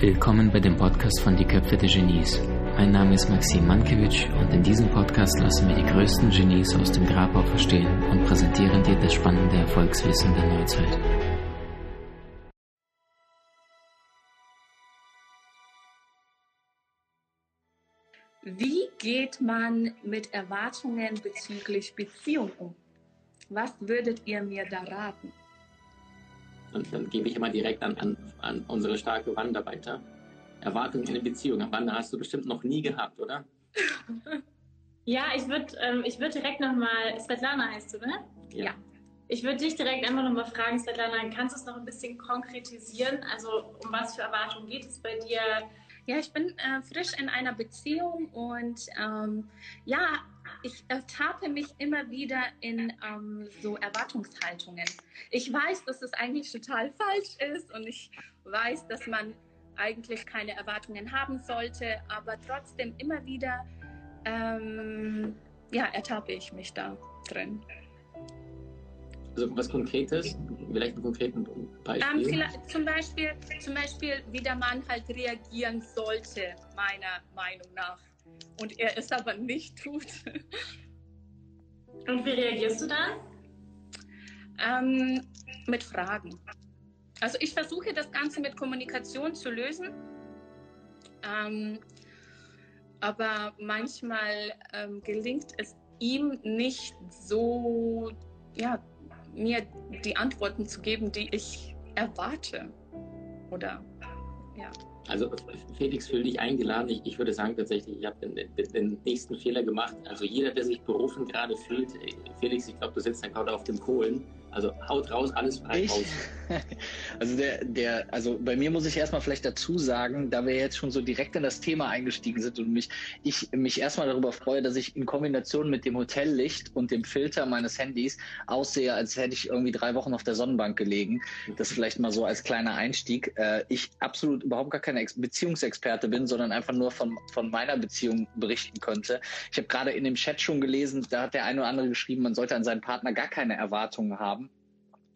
Willkommen bei dem Podcast von Die Köpfe der Genies. Mein Name ist Maxim Mankewitsch und in diesem Podcast lassen wir die größten Genies aus dem Grabau verstehen und präsentieren dir das spannende Erfolgswissen der Neuzeit. Wie geht man mit Erwartungen bezüglich Beziehung um? Was würdet ihr mir da raten? Und dann gebe ich immer direkt an, an, an unsere starke Wanda weiter. Erwartungen in eine Beziehung. Wanda hast du bestimmt noch nie gehabt, oder? Ja, ich würde ähm, würd direkt nochmal, Svetlana heißt du, ne? Ja. ja. Ich würde dich direkt einfach nochmal fragen, Svetlana, kannst du es noch ein bisschen konkretisieren? Also um was für Erwartungen geht es bei dir? Ja, ich bin äh, frisch in einer Beziehung und ähm, ja, ich ertappe mich immer wieder in ähm, so Erwartungshaltungen. Ich weiß, dass es eigentlich total falsch ist und ich weiß, dass man eigentlich keine Erwartungen haben sollte, aber trotzdem immer wieder ähm, ja, ertappe ich mich da drin. Also was Konkretes, vielleicht einen konkreten Beispiel? Ähm, zum, Beispiel zum Beispiel, wie der Mann halt reagieren sollte, meiner Meinung nach. Und er es aber nicht tut. Und wie reagierst du dann? Ähm, mit Fragen. Also ich versuche das Ganze mit Kommunikation zu lösen. Ähm, aber manchmal ähm, gelingt es ihm nicht so, ja, mir die Antworten zu geben, die ich erwarte. Oder ja. Also Felix, fühl dich eingeladen. Ich, ich würde sagen tatsächlich, ich habe den, den, nächsten Fehler gemacht. Also jeder, der sich berufen gerade fühlt, Felix, ich glaube, du sitzt da gerade auf dem Kohlen. Also haut raus, alles frei ich? raus. Also der, der, also bei mir muss ich erstmal vielleicht dazu sagen, da wir jetzt schon so direkt in das Thema eingestiegen sind und mich, ich mich erstmal darüber freue, dass ich in Kombination mit dem Hotellicht und dem Filter meines Handys aussehe, als hätte ich irgendwie drei Wochen auf der Sonnenbank gelegen. Das vielleicht mal so als kleiner Einstieg. Äh, ich absolut überhaupt gar keine Beziehungsexperte bin, sondern einfach nur von, von meiner Beziehung berichten könnte. Ich habe gerade in dem Chat schon gelesen, da hat der eine oder andere geschrieben, man sollte an seinen Partner gar keine Erwartungen haben.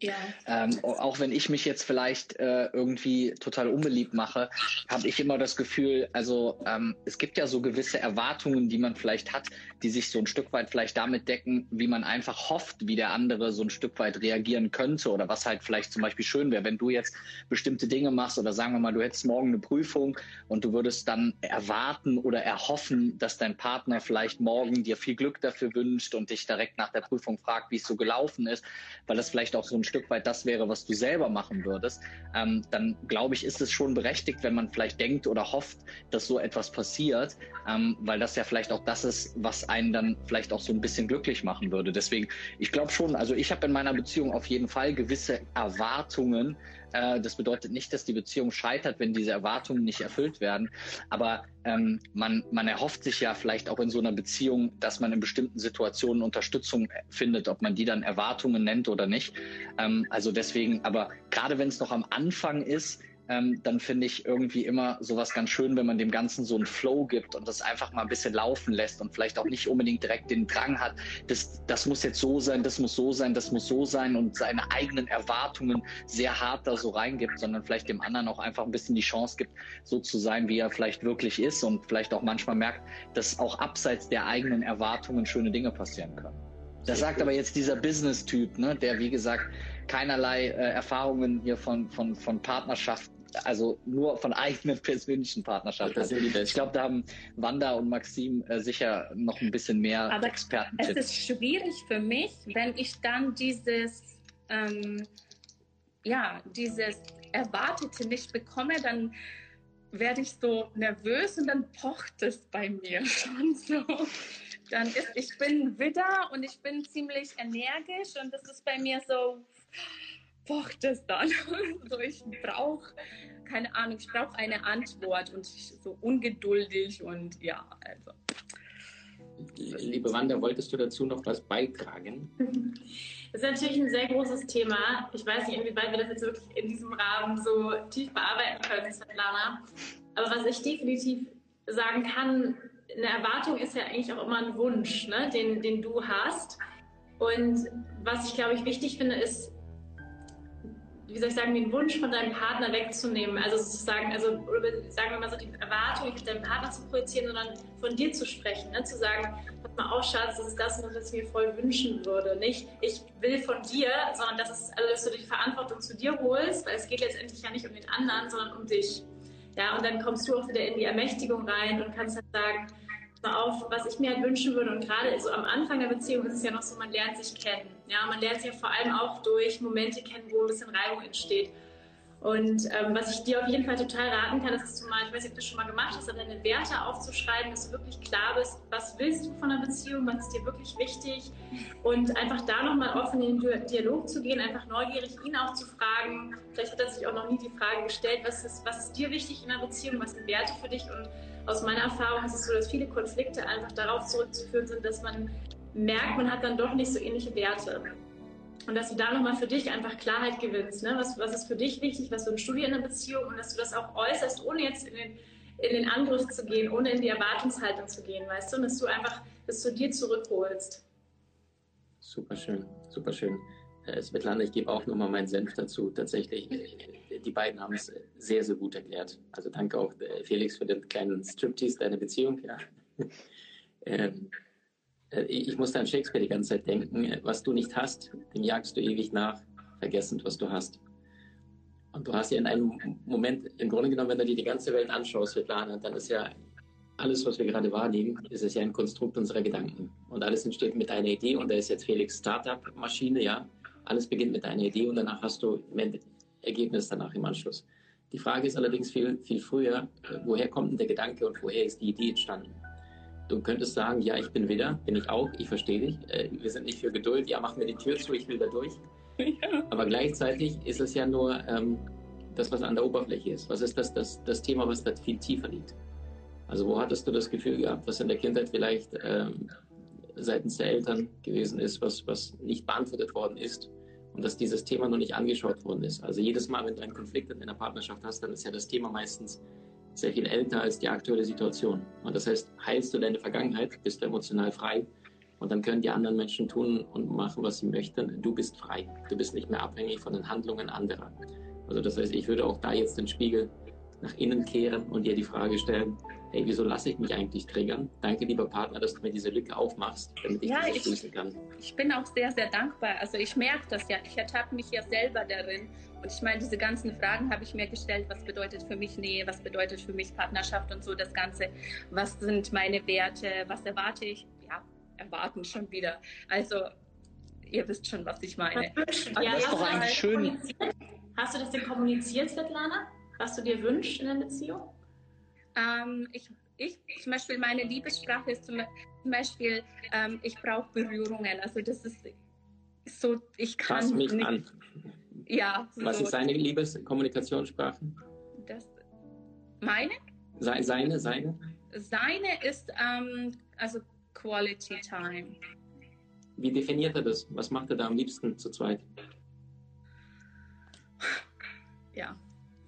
Ja. Ähm, auch wenn ich mich jetzt vielleicht äh, irgendwie total unbeliebt mache, habe ich immer das Gefühl, also ähm, es gibt ja so gewisse Erwartungen, die man vielleicht hat, die sich so ein Stück weit vielleicht damit decken, wie man einfach hofft, wie der andere so ein Stück weit reagieren könnte oder was halt vielleicht zum Beispiel schön wäre, wenn du jetzt bestimmte Dinge machst oder sagen wir mal, du hättest morgen eine Prüfung und du würdest dann erwarten oder erhoffen, dass dein Partner vielleicht morgen dir viel Glück dafür wünscht und dich direkt nach der Prüfung fragt, wie es so gelaufen ist, weil das vielleicht auch so ein Stück weit das wäre, was du selber machen würdest, ähm, dann glaube ich, ist es schon berechtigt, wenn man vielleicht denkt oder hofft, dass so etwas passiert, ähm, weil das ja vielleicht auch das ist, was einen dann vielleicht auch so ein bisschen glücklich machen würde. Deswegen, ich glaube schon, also ich habe in meiner Beziehung auf jeden Fall gewisse Erwartungen, äh, das bedeutet nicht, dass die Beziehung scheitert, wenn diese Erwartungen nicht erfüllt werden. Aber ähm, man, man erhofft sich ja vielleicht auch in so einer Beziehung, dass man in bestimmten Situationen Unterstützung findet, ob man die dann Erwartungen nennt oder nicht. Ähm, also deswegen, aber gerade wenn es noch am Anfang ist, ähm, dann finde ich irgendwie immer sowas ganz schön, wenn man dem Ganzen so einen Flow gibt und das einfach mal ein bisschen laufen lässt und vielleicht auch nicht unbedingt direkt den Drang hat, das, das muss jetzt so sein, das muss so sein, das muss so sein und seine eigenen Erwartungen sehr hart da so reingibt, sondern vielleicht dem anderen auch einfach ein bisschen die Chance gibt, so zu sein, wie er vielleicht wirklich ist und vielleicht auch manchmal merkt, dass auch abseits der eigenen Erwartungen schöne Dinge passieren können. Das sagt aber jetzt dieser Business-Typ, ne, der wie gesagt keinerlei äh, Erfahrungen hier von, von, von Partnerschaft also nur von eigenen persönlichen Partnerschaften. Das sind die Ich glaube, da haben Wanda und Maxim äh, sicher noch ein bisschen mehr Aber Experten. Es ist schwierig für mich, wenn ich dann dieses, ähm, ja, dieses Erwartete nicht bekomme, dann werde ich so nervös und dann pocht es bei mir schon so. Dann ist, ich bin Widder und ich bin ziemlich energisch und das ist bei mir so, pocht es dann. so, ich brauche, keine Ahnung, ich brauche eine Antwort und so ungeduldig und ja, also. Liebe Wanda, wolltest du dazu noch was beitragen? Das ist natürlich ein sehr großes Thema. Ich weiß nicht, inwieweit wir das jetzt wirklich in diesem Rahmen so tief bearbeiten können, Svetlana. Aber was ich definitiv sagen kann, eine Erwartung ist ja eigentlich auch immer ein Wunsch, ne, den, den du hast. Und was ich glaube ich wichtig finde, ist, wie soll ich sagen, den Wunsch von deinem Partner wegzunehmen. Also sozusagen, also sagen wir mal so, die Erwartung nicht auf deinen Partner zu projizieren, sondern von dir zu sprechen. Ne? Zu sagen, pass mal auf, Schatz, das ist das, was ich mir voll wünschen würde. Nicht, ich will von dir, sondern das ist, also, dass du die Verantwortung zu dir holst, weil es geht letztendlich ja nicht um den anderen, sondern um dich. Ja, und dann kommst du auch wieder in die Ermächtigung rein und kannst dann sagen, auf, was ich mir halt wünschen würde. Und gerade so am Anfang der Beziehung ist es ja noch so, man lernt sich kennen. Ja, man lernt sich ja vor allem auch durch Momente kennen, wo ein bisschen Reibung entsteht. Und ähm, was ich dir auf jeden Fall total raten kann, ist, dass du mal, ich weiß nicht, ob du das schon mal gemacht hast, deine Werte aufzuschreiben, dass du wirklich klar bist, was willst du von einer Beziehung, was ist dir wirklich wichtig und einfach da nochmal offen in den Dialog zu gehen, einfach neugierig ihn auch zu fragen. Vielleicht hat er sich auch noch nie die Frage gestellt, was ist, was ist dir wichtig in einer Beziehung, was sind Werte für dich und aus meiner Erfahrung ist es so, dass viele Konflikte einfach darauf zurückzuführen sind, dass man merkt, man hat dann doch nicht so ähnliche Werte. Und dass du da nochmal für dich einfach Klarheit gewinnst. Ne? Was, was ist für dich wichtig, was wünschst du dir in einer Beziehung und dass du das auch äußerst, ohne jetzt in den, in den Angriff zu gehen, ohne in die Erwartungshaltung zu gehen, weißt du? Und dass du einfach das zu dir zurückholst. Super schön, super schön. Äh, Svetlana, ich gebe auch nochmal meinen Senf dazu. Tatsächlich, äh, die beiden haben es sehr, sehr gut erklärt. Also danke auch äh, Felix für den kleinen Striptease deiner Beziehung. Ja. ähm, äh, ich musste an Shakespeare die ganze Zeit denken. Was du nicht hast, dem jagst du ewig nach, vergessend, was du hast. Und du hast ja in einem Moment, im Grunde genommen, wenn du dir die ganze Welt anschaust, Svetlana, dann ist ja alles, was wir gerade wahrnehmen, ist es ja ein Konstrukt unserer Gedanken. Und alles entsteht mit einer Idee und da ist jetzt Felix Startup-Maschine, ja. Alles beginnt mit einer Idee und danach hast du im Ergebnis danach im Anschluss. Die Frage ist allerdings viel, viel früher, äh, woher kommt denn der Gedanke und woher ist die Idee entstanden? Du könntest sagen, ja, ich bin wieder, bin ich auch, ich verstehe dich. Äh, wir sind nicht für Geduld, ja, mach mir die Tür zu, ich will da durch. Ja. Aber gleichzeitig ist es ja nur ähm, das, was an der Oberfläche ist. Was ist das, das, das Thema, was da viel tiefer liegt? Also wo hattest du das Gefühl gehabt, was in der Kindheit vielleicht ähm, seitens der Eltern gewesen ist, was, was nicht beantwortet worden ist und dass dieses Thema noch nicht angeschaut worden ist. Also jedes Mal, wenn du einen Konflikt in deiner Partnerschaft hast, dann ist ja das Thema meistens sehr viel älter als die aktuelle Situation. Und das heißt, heilst du deine Vergangenheit, bist du emotional frei und dann können die anderen Menschen tun und machen, was sie möchten. Du bist frei. Du bist nicht mehr abhängig von den Handlungen anderer. Also das heißt, ich würde auch da jetzt den Spiegel nach innen kehren und dir die Frage stellen, hey, wieso lasse ich mich eigentlich triggern? Danke, lieber Partner, dass du mir diese Lücke aufmachst, damit ich ja, das schließen kann. Ich bin auch sehr, sehr dankbar. Also ich merke das ja. Ich ertappe mich ja selber darin. Und ich meine, diese ganzen Fragen habe ich mir gestellt. Was bedeutet für mich Nähe? Was bedeutet für mich Partnerschaft und so das Ganze? Was sind meine Werte? Was erwarte ich? Ja, erwarten schon wieder. Also ihr wisst schon, was ich meine. Ja, das ist doch eigentlich schön. Hast du das denn kommuniziert, Svetlana? Was du dir wünschst in der Beziehung? Ähm, ich, ich, zum Beispiel, meine Liebessprache ist zum, zum Beispiel, ähm, ich brauche Berührungen. Also das ist so, ich kann Fass mich nicht, an. Ja. Was so. ist seine Liebeskommunikationssprache? Das, meine? Se, seine, seine? Seine ist ähm, also Quality Time. Wie definiert er das? Was macht er da am liebsten zu zweit? Ja,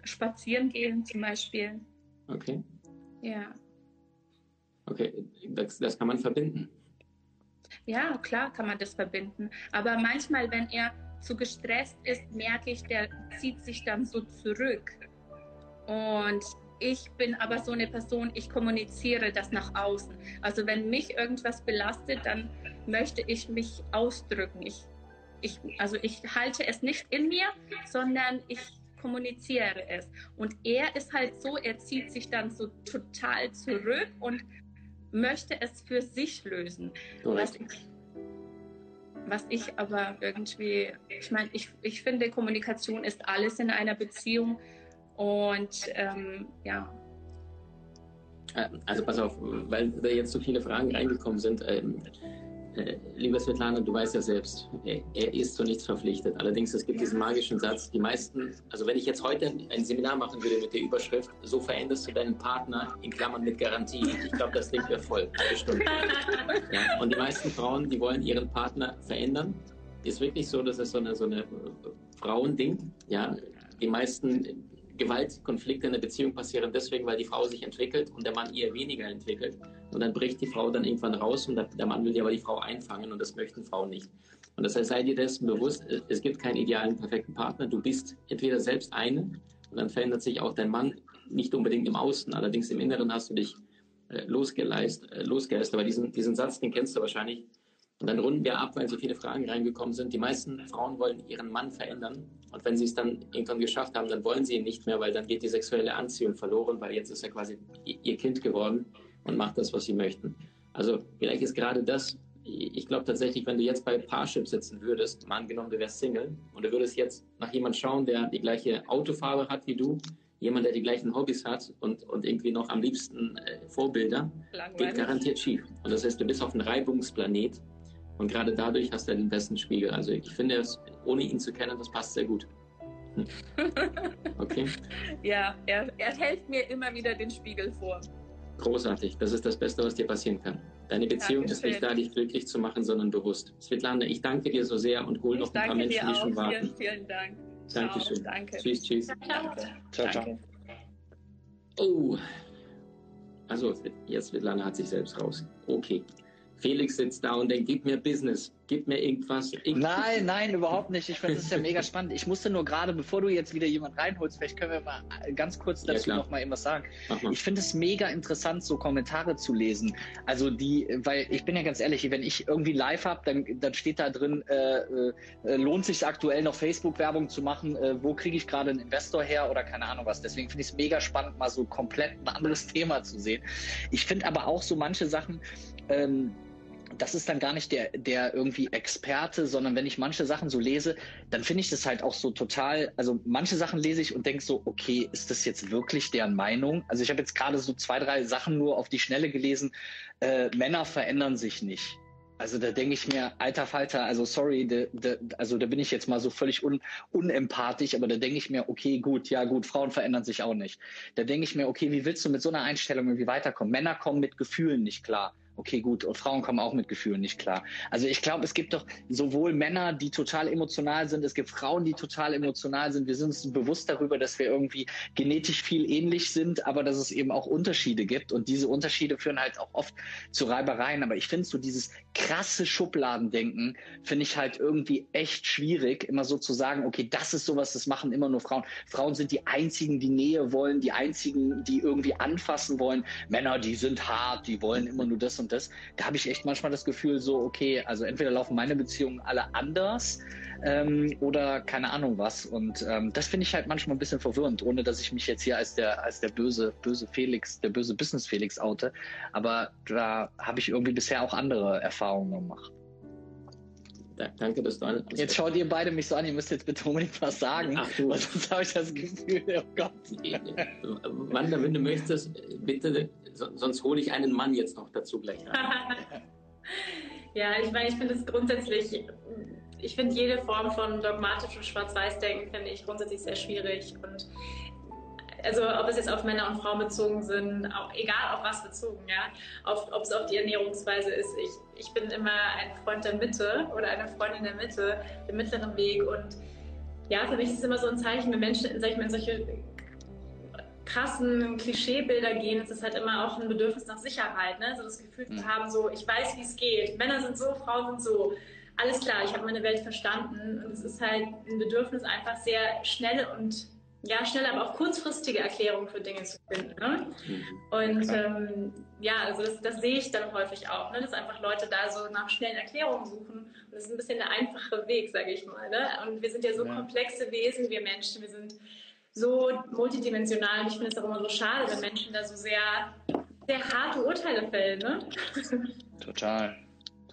spazieren gehen zum Beispiel. Okay. Ja. Okay, das, das kann man verbinden. Ja, klar kann man das verbinden. Aber manchmal, wenn er zu gestresst ist, merke ich, der zieht sich dann so zurück. Und ich bin aber so eine Person, ich kommuniziere das nach außen. Also wenn mich irgendwas belastet, dann möchte ich mich ausdrücken. Ich, ich, also ich halte es nicht in mir, sondern ich kommuniziere es. Und er ist halt so, er zieht sich dann so total zurück und möchte es für sich lösen. Was ich, was ich aber irgendwie, ich meine, ich, ich finde, Kommunikation ist alles in einer Beziehung und ähm, ja. Äh, also pass auf, weil da jetzt so viele Fragen reingekommen sind. Ähm, äh, lieber Svetlana, du weißt ja selbst, er, er, ist zu nichts verpflichtet. Allerdings, es gibt diesen magischen Satz, die meisten, also wenn ich jetzt heute ein Seminar machen würde mit der Überschrift, so veränderst du deinen Partner in Klammern mit Garantie. Ich glaube, das Ding wäre voll, bestimmt. Ja, und die meisten Frauen, die wollen ihren Partner verändern. Ist wirklich so, dass es so eine, so eine Frauending. Ja, die meisten Gewaltkonflikte in der Beziehung passieren deswegen, weil die Frau sich entwickelt und der Mann eher weniger entwickelt. und dann bricht die Frau dann irgendwann raus und der Mann will ja aber die Frau einfangen und das möchten Frauen nicht. Und das heißt, sei dir dessen bewusst, es gibt keinen idealen, perfekten Partner. Du bist entweder selbst eine und dann verändert sich auch dein Mann nicht unbedingt im Außen, allerdings im Inneren hast du dich äh, losgeleist, äh, losgeleist. Aber diesen, diesen Satz, den kennst du wahrscheinlich. Und dann runden wir ab, weil so viele Fragen reingekommen sind. Die meisten Frauen wollen ihren Mann verändern. Und wenn sie es dann irgendwann geschafft haben, dann wollen sie ihn nicht mehr, weil dann geht die sexuelle Anziehung verloren, weil jetzt ist er quasi ihr Kind geworden und macht das, was sie möchten. Also vielleicht ist gerade das, ich glaube tatsächlich, wenn du jetzt bei Parship sitzen würdest, mal angenommen, du wärst Single und du würdest jetzt nach jemand schauen, der die gleiche Autofarbe hat wie du, jemand, der die gleichen Hobbys hat und, und irgendwie noch am liebsten äh, Vorbilder, Langweilig. geht garantiert schief. Und das heißt, du bist auf einem Reibungsplanet und gerade dadurch hast du den besten Spiegel. Also ich finde, es, ohne ihn zu kennen, das passt sehr gut. Okay. ja, er, er hält mir immer wieder den Spiegel vor. Großartig. Das ist das Beste, was dir passieren kann. Deine Beziehung Dankeschön. ist nicht da, dich glücklich zu machen, sondern bewusst. Svetlana, ich danke dir so sehr und hol noch ein paar Menschen, die schon warten. Vielen, vielen Dank. Dankeschön. Ciao, danke. Tschüss, tschüss. Danke. Ciao, ciao. Oh. Also, jetzt Svetlana hat sich selbst raus. Okay. Felix sitzt da und denkt, gib mir Business, gib mir irgendwas. Nein, nein, überhaupt nicht. Ich finde, das ist ja mega spannend. Ich musste nur gerade, bevor du jetzt wieder jemand reinholst, vielleicht können wir mal ganz kurz dazu ja, noch mal irgendwas sagen. Ich finde es mega interessant, so Kommentare zu lesen. Also die, weil ich bin ja ganz ehrlich, wenn ich irgendwie live habe, dann, dann steht da drin, äh, äh, lohnt sich aktuell noch Facebook-Werbung zu machen, äh, wo kriege ich gerade einen Investor her oder keine Ahnung was. Deswegen finde ich es mega spannend, mal so komplett ein anderes Thema zu sehen. Ich finde aber auch so manche Sachen, ähm, das ist dann gar nicht der, der irgendwie Experte, sondern wenn ich manche Sachen so lese, dann finde ich das halt auch so total, also manche Sachen lese ich und denke so, okay, ist das jetzt wirklich deren Meinung? Also ich habe jetzt gerade so zwei, drei Sachen nur auf die Schnelle gelesen, äh, Männer verändern sich nicht. Also da denke ich mir, alter Falter, also sorry, de, de, also da bin ich jetzt mal so völlig un, unempathisch, aber da denke ich mir, okay, gut, ja gut, Frauen verändern sich auch nicht. Da denke ich mir, okay, wie willst du mit so einer Einstellung irgendwie weiterkommen? Männer kommen mit Gefühlen nicht klar. Okay, gut. Und Frauen kommen auch mit Gefühlen nicht klar. Also ich glaube, es gibt doch sowohl Männer, die total emotional sind, es gibt Frauen, die total emotional sind. Wir sind uns bewusst darüber, dass wir irgendwie genetisch viel ähnlich sind, aber dass es eben auch Unterschiede gibt. Und diese Unterschiede führen halt auch oft zu Reibereien. Aber ich finde so dieses krasse Schubladendenken, finde ich halt irgendwie echt schwierig, immer so zu sagen, okay, das ist sowas, das machen immer nur Frauen. Frauen sind die einzigen, die Nähe wollen, die einzigen, die irgendwie anfassen wollen. Männer, die sind hart, die wollen immer nur das und und das. Da habe ich echt manchmal das Gefühl, so, okay, also entweder laufen meine Beziehungen alle anders ähm, oder keine Ahnung was. Und ähm, das finde ich halt manchmal ein bisschen verwirrend, ohne dass ich mich jetzt hier als der, als der böse, böse Felix, der böse Business Felix oute. Aber da habe ich irgendwie bisher auch andere Erfahrungen gemacht. Danke, dass du an. Jetzt schaut ihr beide mich so an, ihr müsst jetzt bitte unbedingt was sagen. Ach du. Sonst habe ich das Gefühl, oh Gott. Wanda, wenn du möchtest, bitte, sonst hole ich einen Mann jetzt noch dazu gleich ja, ich meine, ich finde es grundsätzlich, ich finde jede Form von dogmatischem Schwarz-Weiß-Denken, finde ich grundsätzlich sehr schwierig. Und also ob es jetzt auf Männer und Frauen bezogen sind, auch, egal auf was bezogen, ja, auf, ob es auf die Ernährungsweise ist. Ich, ich bin immer ein Freund der Mitte oder eine Freundin der Mitte, dem mittleren Weg und ja, für mich ist es immer so ein Zeichen, wenn Menschen, sag ich mal, in solche krassen Klischeebilder gehen, ist es halt immer auch ein Bedürfnis nach Sicherheit, ne? so das Gefühl zu mhm. haben, so ich weiß, wie es geht, Männer sind so, Frauen sind so, alles klar, ich habe meine Welt verstanden und es ist halt ein Bedürfnis einfach sehr schnell und ja, schnell, aber auch kurzfristige Erklärungen für Dinge zu finden. Ne? Mhm. Und ähm, ja, also das, das, sehe ich dann häufig auch, ne? dass einfach Leute da so nach schnellen Erklärungen suchen. Und das ist ein bisschen der einfache Weg, sage ich mal. Ne? Und wir sind ja so ja. komplexe Wesen, wir Menschen, wir sind so multidimensional. Und ich finde es auch immer so schade, wenn Menschen da so sehr, sehr harte Urteile fällen. Ne? Total,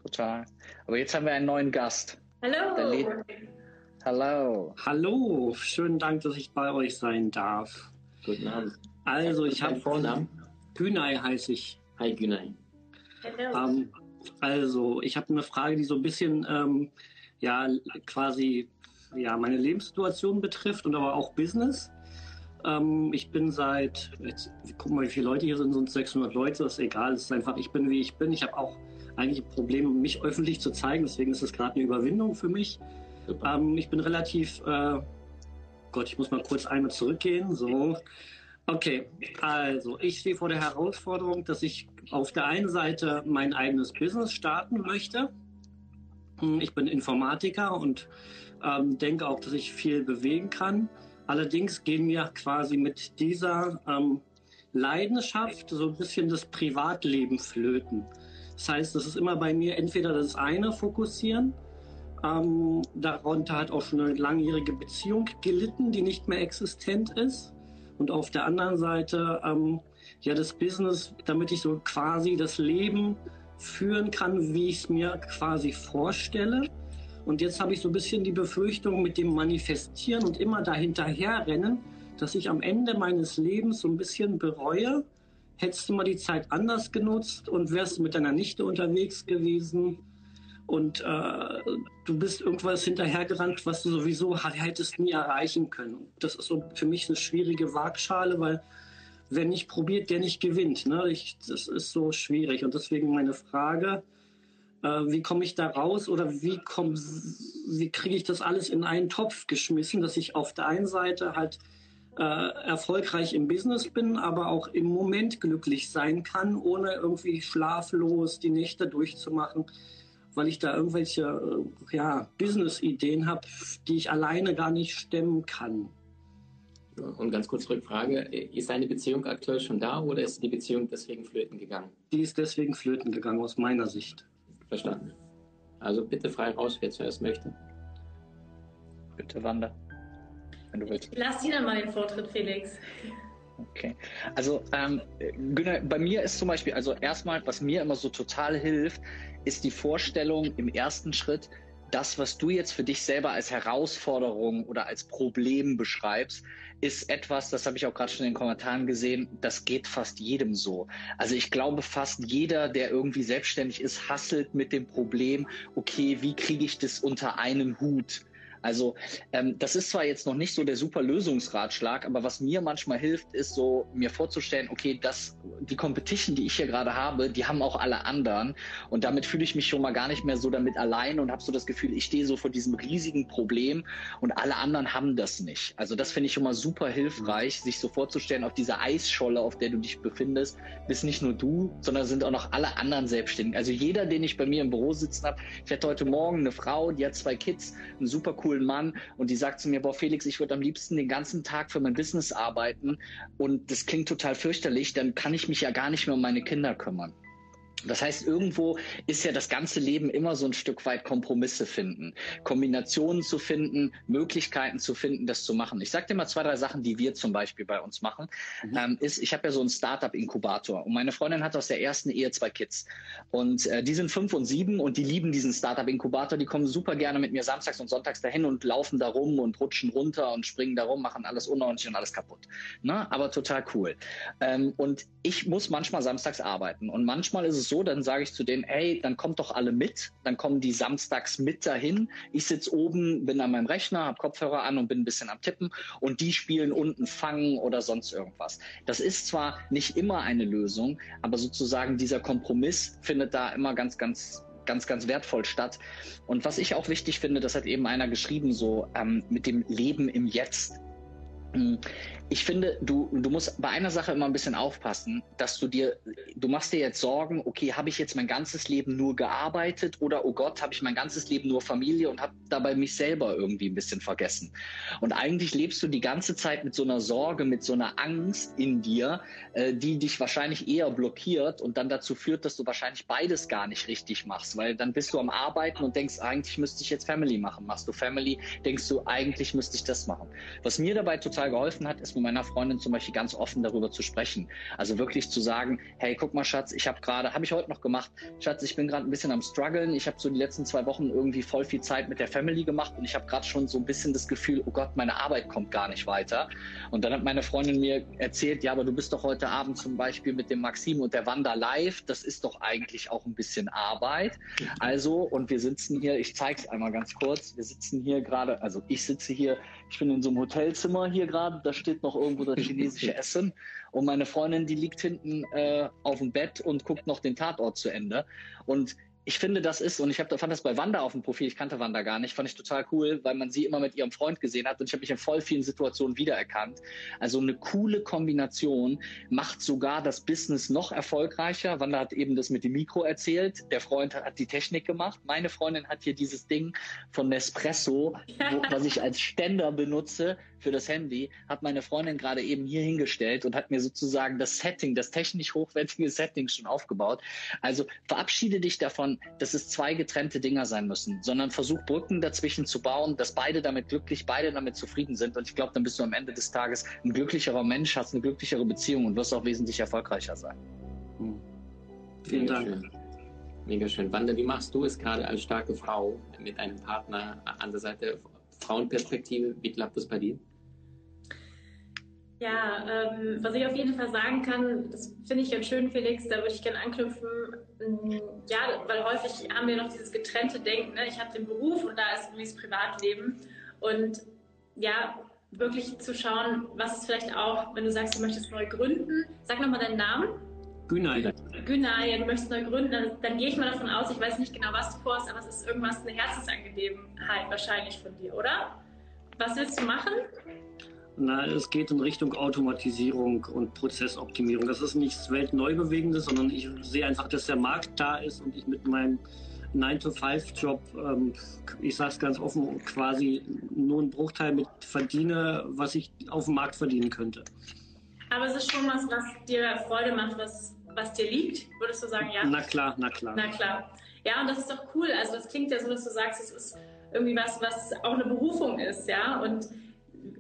total. Aber jetzt haben wir einen neuen Gast. Hallo. Hallo. Hallo, schönen Dank, dass ich bei euch sein darf. Guten Abend. Also, ich habe Vornamen. Günay heiße ich. Hi, Günay. Ähm, also, ich habe eine Frage, die so ein bisschen, ähm, ja, quasi, ja, meine Lebenssituation betrifft und aber auch Business. Ähm, ich bin seit, jetzt gucken wir, wie viele Leute hier sind, sind 600 Leute, das ist egal, es ist einfach, ich bin wie ich bin. Ich habe auch eigentlich ein Problem, mich öffentlich zu zeigen, deswegen ist es gerade eine Überwindung für mich. Ähm, ich bin relativ, äh, Gott, ich muss mal kurz einmal zurückgehen. So. Okay, also ich stehe vor der Herausforderung, dass ich auf der einen Seite mein eigenes Business starten möchte. Hm, ich bin Informatiker und ähm, denke auch, dass ich viel bewegen kann. Allerdings gehen mir quasi mit dieser ähm, Leidenschaft so ein bisschen das Privatleben flöten. Das heißt, das ist immer bei mir entweder das eine fokussieren, ähm, darunter hat auch schon eine langjährige Beziehung gelitten, die nicht mehr existent ist. Und auf der anderen Seite ähm, ja das Business, damit ich so quasi das Leben führen kann, wie ich es mir quasi vorstelle. Und jetzt habe ich so ein bisschen die Befürchtung mit dem Manifestieren und immer dahinterherrennen, dass ich am Ende meines Lebens so ein bisschen bereue, hättest du mal die Zeit anders genutzt und wärst mit deiner Nichte unterwegs gewesen und äh, du bist irgendwas hinterhergerannt, was du sowieso hättest nie erreichen können. Das ist so für mich eine schwierige Waagschale, weil wer nicht probiert, der nicht gewinnt. Ne? Ich, das ist so schwierig und deswegen meine Frage, äh, wie komme ich da raus oder wie, wie kriege ich das alles in einen Topf geschmissen, dass ich auf der einen Seite halt äh, erfolgreich im Business bin, aber auch im Moment glücklich sein kann, ohne irgendwie schlaflos die Nächte durchzumachen, weil ich da irgendwelche äh, ja, Business-Ideen habe, die ich alleine gar nicht stemmen kann. Und ganz kurz Rückfrage, ist deine Beziehung aktuell schon da oder ist die Beziehung deswegen flöten gegangen? Die ist deswegen flöten gegangen, aus meiner Sicht. Verstanden. Also bitte frei raus, wer zuerst möchte. Bitte, Wanda wenn du willst. Lass dir dann mal den Vortritt, Felix. Okay. Also, ähm, bei mir ist zum Beispiel, also erstmal, was mir immer so total hilft, ist die Vorstellung im ersten Schritt, das, was du jetzt für dich selber als Herausforderung oder als Problem beschreibst, ist etwas, das habe ich auch gerade schon in den Kommentaren gesehen, das geht fast jedem so. Also ich glaube, fast jeder, der irgendwie selbstständig ist, hasselt mit dem Problem, okay, wie kriege ich das unter einen Hut? Also ähm, das ist zwar jetzt noch nicht so der super Lösungsratschlag, aber was mir manchmal hilft, ist so mir vorzustellen, okay, das, die Competition, die ich hier gerade habe, die haben auch alle anderen und damit fühle ich mich schon mal gar nicht mehr so damit allein und habe so das Gefühl, ich stehe so vor diesem riesigen Problem und alle anderen haben das nicht. Also das finde ich schon mal super hilfreich, sich so vorzustellen, auf dieser Eisscholle, auf der du dich befindest, bist nicht nur du, sondern sind auch noch alle anderen Selbstständigen. Also jeder, den ich bei mir im Büro sitzen habe, ich hatte heute Morgen eine Frau, die hat zwei Kids, einen super coolen coolen Mann und die sagt zu mir, boah Felix, ich würde am liebsten den ganzen Tag für mein Business arbeiten und das klingt total fürchterlich, dann kann ich mich ja gar nicht mehr um meine Kinder kümmern. Das heißt, irgendwo ist ja das ganze Leben immer so ein Stück weit Kompromisse finden, Kombinationen zu finden, Möglichkeiten zu finden, das zu machen. Ich sage dir mal zwei, drei Sachen, die wir zum Beispiel bei uns machen. Mhm. Ähm, ist, ich habe ja so einen Startup-Inkubator und meine Freundin hat aus der ersten Ehe zwei Kids und äh, die sind fünf und sieben und die lieben diesen Startup-Inkubator. Die kommen super gerne mit mir samstags und sonntags dahin und laufen da rum und rutschen runter und springen da rum, machen alles unordentlich und alles kaputt. Ne? Aber total cool. Ähm, und ich muss manchmal samstags arbeiten und manchmal ist es so, so, dann sage ich zu denen, hey, dann kommt doch alle mit. Dann kommen die samstags mit dahin. Ich sitze oben, bin an meinem Rechner, habe Kopfhörer an und bin ein bisschen am Tippen und die spielen unten Fangen oder sonst irgendwas. Das ist zwar nicht immer eine Lösung, aber sozusagen dieser Kompromiss findet da immer ganz, ganz ganz, ganz wertvoll statt. Und was ich auch wichtig finde, das hat eben einer geschrieben, so ähm, mit dem Leben im Jetzt. Hm, ich finde, du, du musst bei einer Sache immer ein bisschen aufpassen, dass du dir, du machst dir jetzt Sorgen, okay, habe ich jetzt mein ganzes Leben nur gearbeitet oder oh Gott, habe ich mein ganzes Leben nur Familie und habe dabei mich selber irgendwie ein bisschen vergessen. Und eigentlich lebst du die ganze Zeit mit so einer Sorge, mit so einer Angst in dir, äh, die dich wahrscheinlich eher blockiert und dann dazu führt, dass du wahrscheinlich beides gar nicht richtig machst, weil dann bist du am Arbeiten und denkst, eigentlich müsste ich jetzt Family machen. Machst du Family, denkst du, eigentlich müsste ich das machen. Was mir dabei total geholfen hat, ist mit meiner Freundin zum Beispiel ganz offen darüber zu sprechen. Also wirklich zu sagen, hey, guck mal, Schatz, ich habe gerade, habe ich heute noch gemacht, Schatz, ich bin gerade ein bisschen am struggeln. Ich habe so die letzten zwei Wochen irgendwie voll viel Zeit mit der Family gemacht und ich habe gerade schon so ein bisschen das Gefühl, oh Gott, meine Arbeit kommt gar nicht weiter. Und dann hat meine Freundin mir erzählt, ja, aber du bist doch heute Abend zum Beispiel mit dem Maxim und der Wanda live. Das ist doch eigentlich auch ein bisschen Arbeit. Also, und wir sitzen hier, ich zeige es einmal ganz kurz, wir sitzen hier gerade, also ich sitze hier ich bin in so einem Hotelzimmer hier gerade, da steht noch irgendwo das chinesische Essen und meine Freundin, die liegt hinten äh, auf dem Bett und guckt noch den Tatort zu Ende. Und ich finde, das ist, und ich hab, fand das bei Wanda auf dem Profil, ich kannte Wanda gar nicht, fand ich total cool, weil man sie immer mit ihrem Freund gesehen hat und ich habe mich in voll vielen Situationen wiedererkannt. Also eine coole Kombination macht sogar das Business noch erfolgreicher. Wanda hat eben das mit dem Mikro erzählt, der Freund hat, hat die Technik gemacht. Meine Freundin hat hier dieses Ding von Nespresso, wo, was ich als Ständer benutze für das Handy, hat meine Freundin gerade eben hier hingestellt und hat mir sozusagen das Setting, das technisch hochwertige Setting schon aufgebaut. Also verabschiede dich davon, dass es zwei getrennte Dinger sein müssen, sondern versuch Brücken dazwischen zu bauen, dass beide damit glücklich, beide damit zufrieden sind. Und ich glaube, dann bist du am Ende des Tages ein glücklicherer Mensch, hast eine glücklichere Beziehung und wirst auch wesentlich erfolgreicher sein. Hm. Vielen Dank. Schön. Mega schön. Wanda, wie machst du es gerade als starke Frau mit einem Partner an der Seite? Frauenperspektive, wie klappt das bei dir? Ja, ähm, was ich auf jeden Fall sagen kann, das finde ich ganz schön, Felix, da würde ich gerne anknüpfen. Mm, ja, weil häufig haben wir noch dieses getrennte Denken. Ne? Ich habe den Beruf und da ist irgendwie das Privatleben. Und ja, wirklich zu schauen, was ist vielleicht auch, wenn du sagst, du möchtest neu gründen. Sag nochmal deinen Namen. Günay. Günay, ja, du möchtest neu gründen, dann, dann gehe ich mal davon aus, ich weiß nicht genau, was du vorhast, aber es ist irgendwas, eine Herzensangelegenheit wahrscheinlich von dir, oder? Was willst du machen? Na, es geht in Richtung Automatisierung und Prozessoptimierung. Das ist nichts Weltneubewegendes, sondern ich sehe einfach, dass der Markt da ist und ich mit meinem 9-to-5-Job, ähm, ich sage es ganz offen, quasi nur einen Bruchteil mit verdiene, was ich auf dem Markt verdienen könnte. Aber es ist schon was, was dir Freude macht, was, was dir liegt, würdest du sagen, ja? Na klar, na klar. Na klar. Ja, und das ist doch cool. Also das klingt ja so, dass du sagst, es ist irgendwie was, was auch eine Berufung ist, ja. Und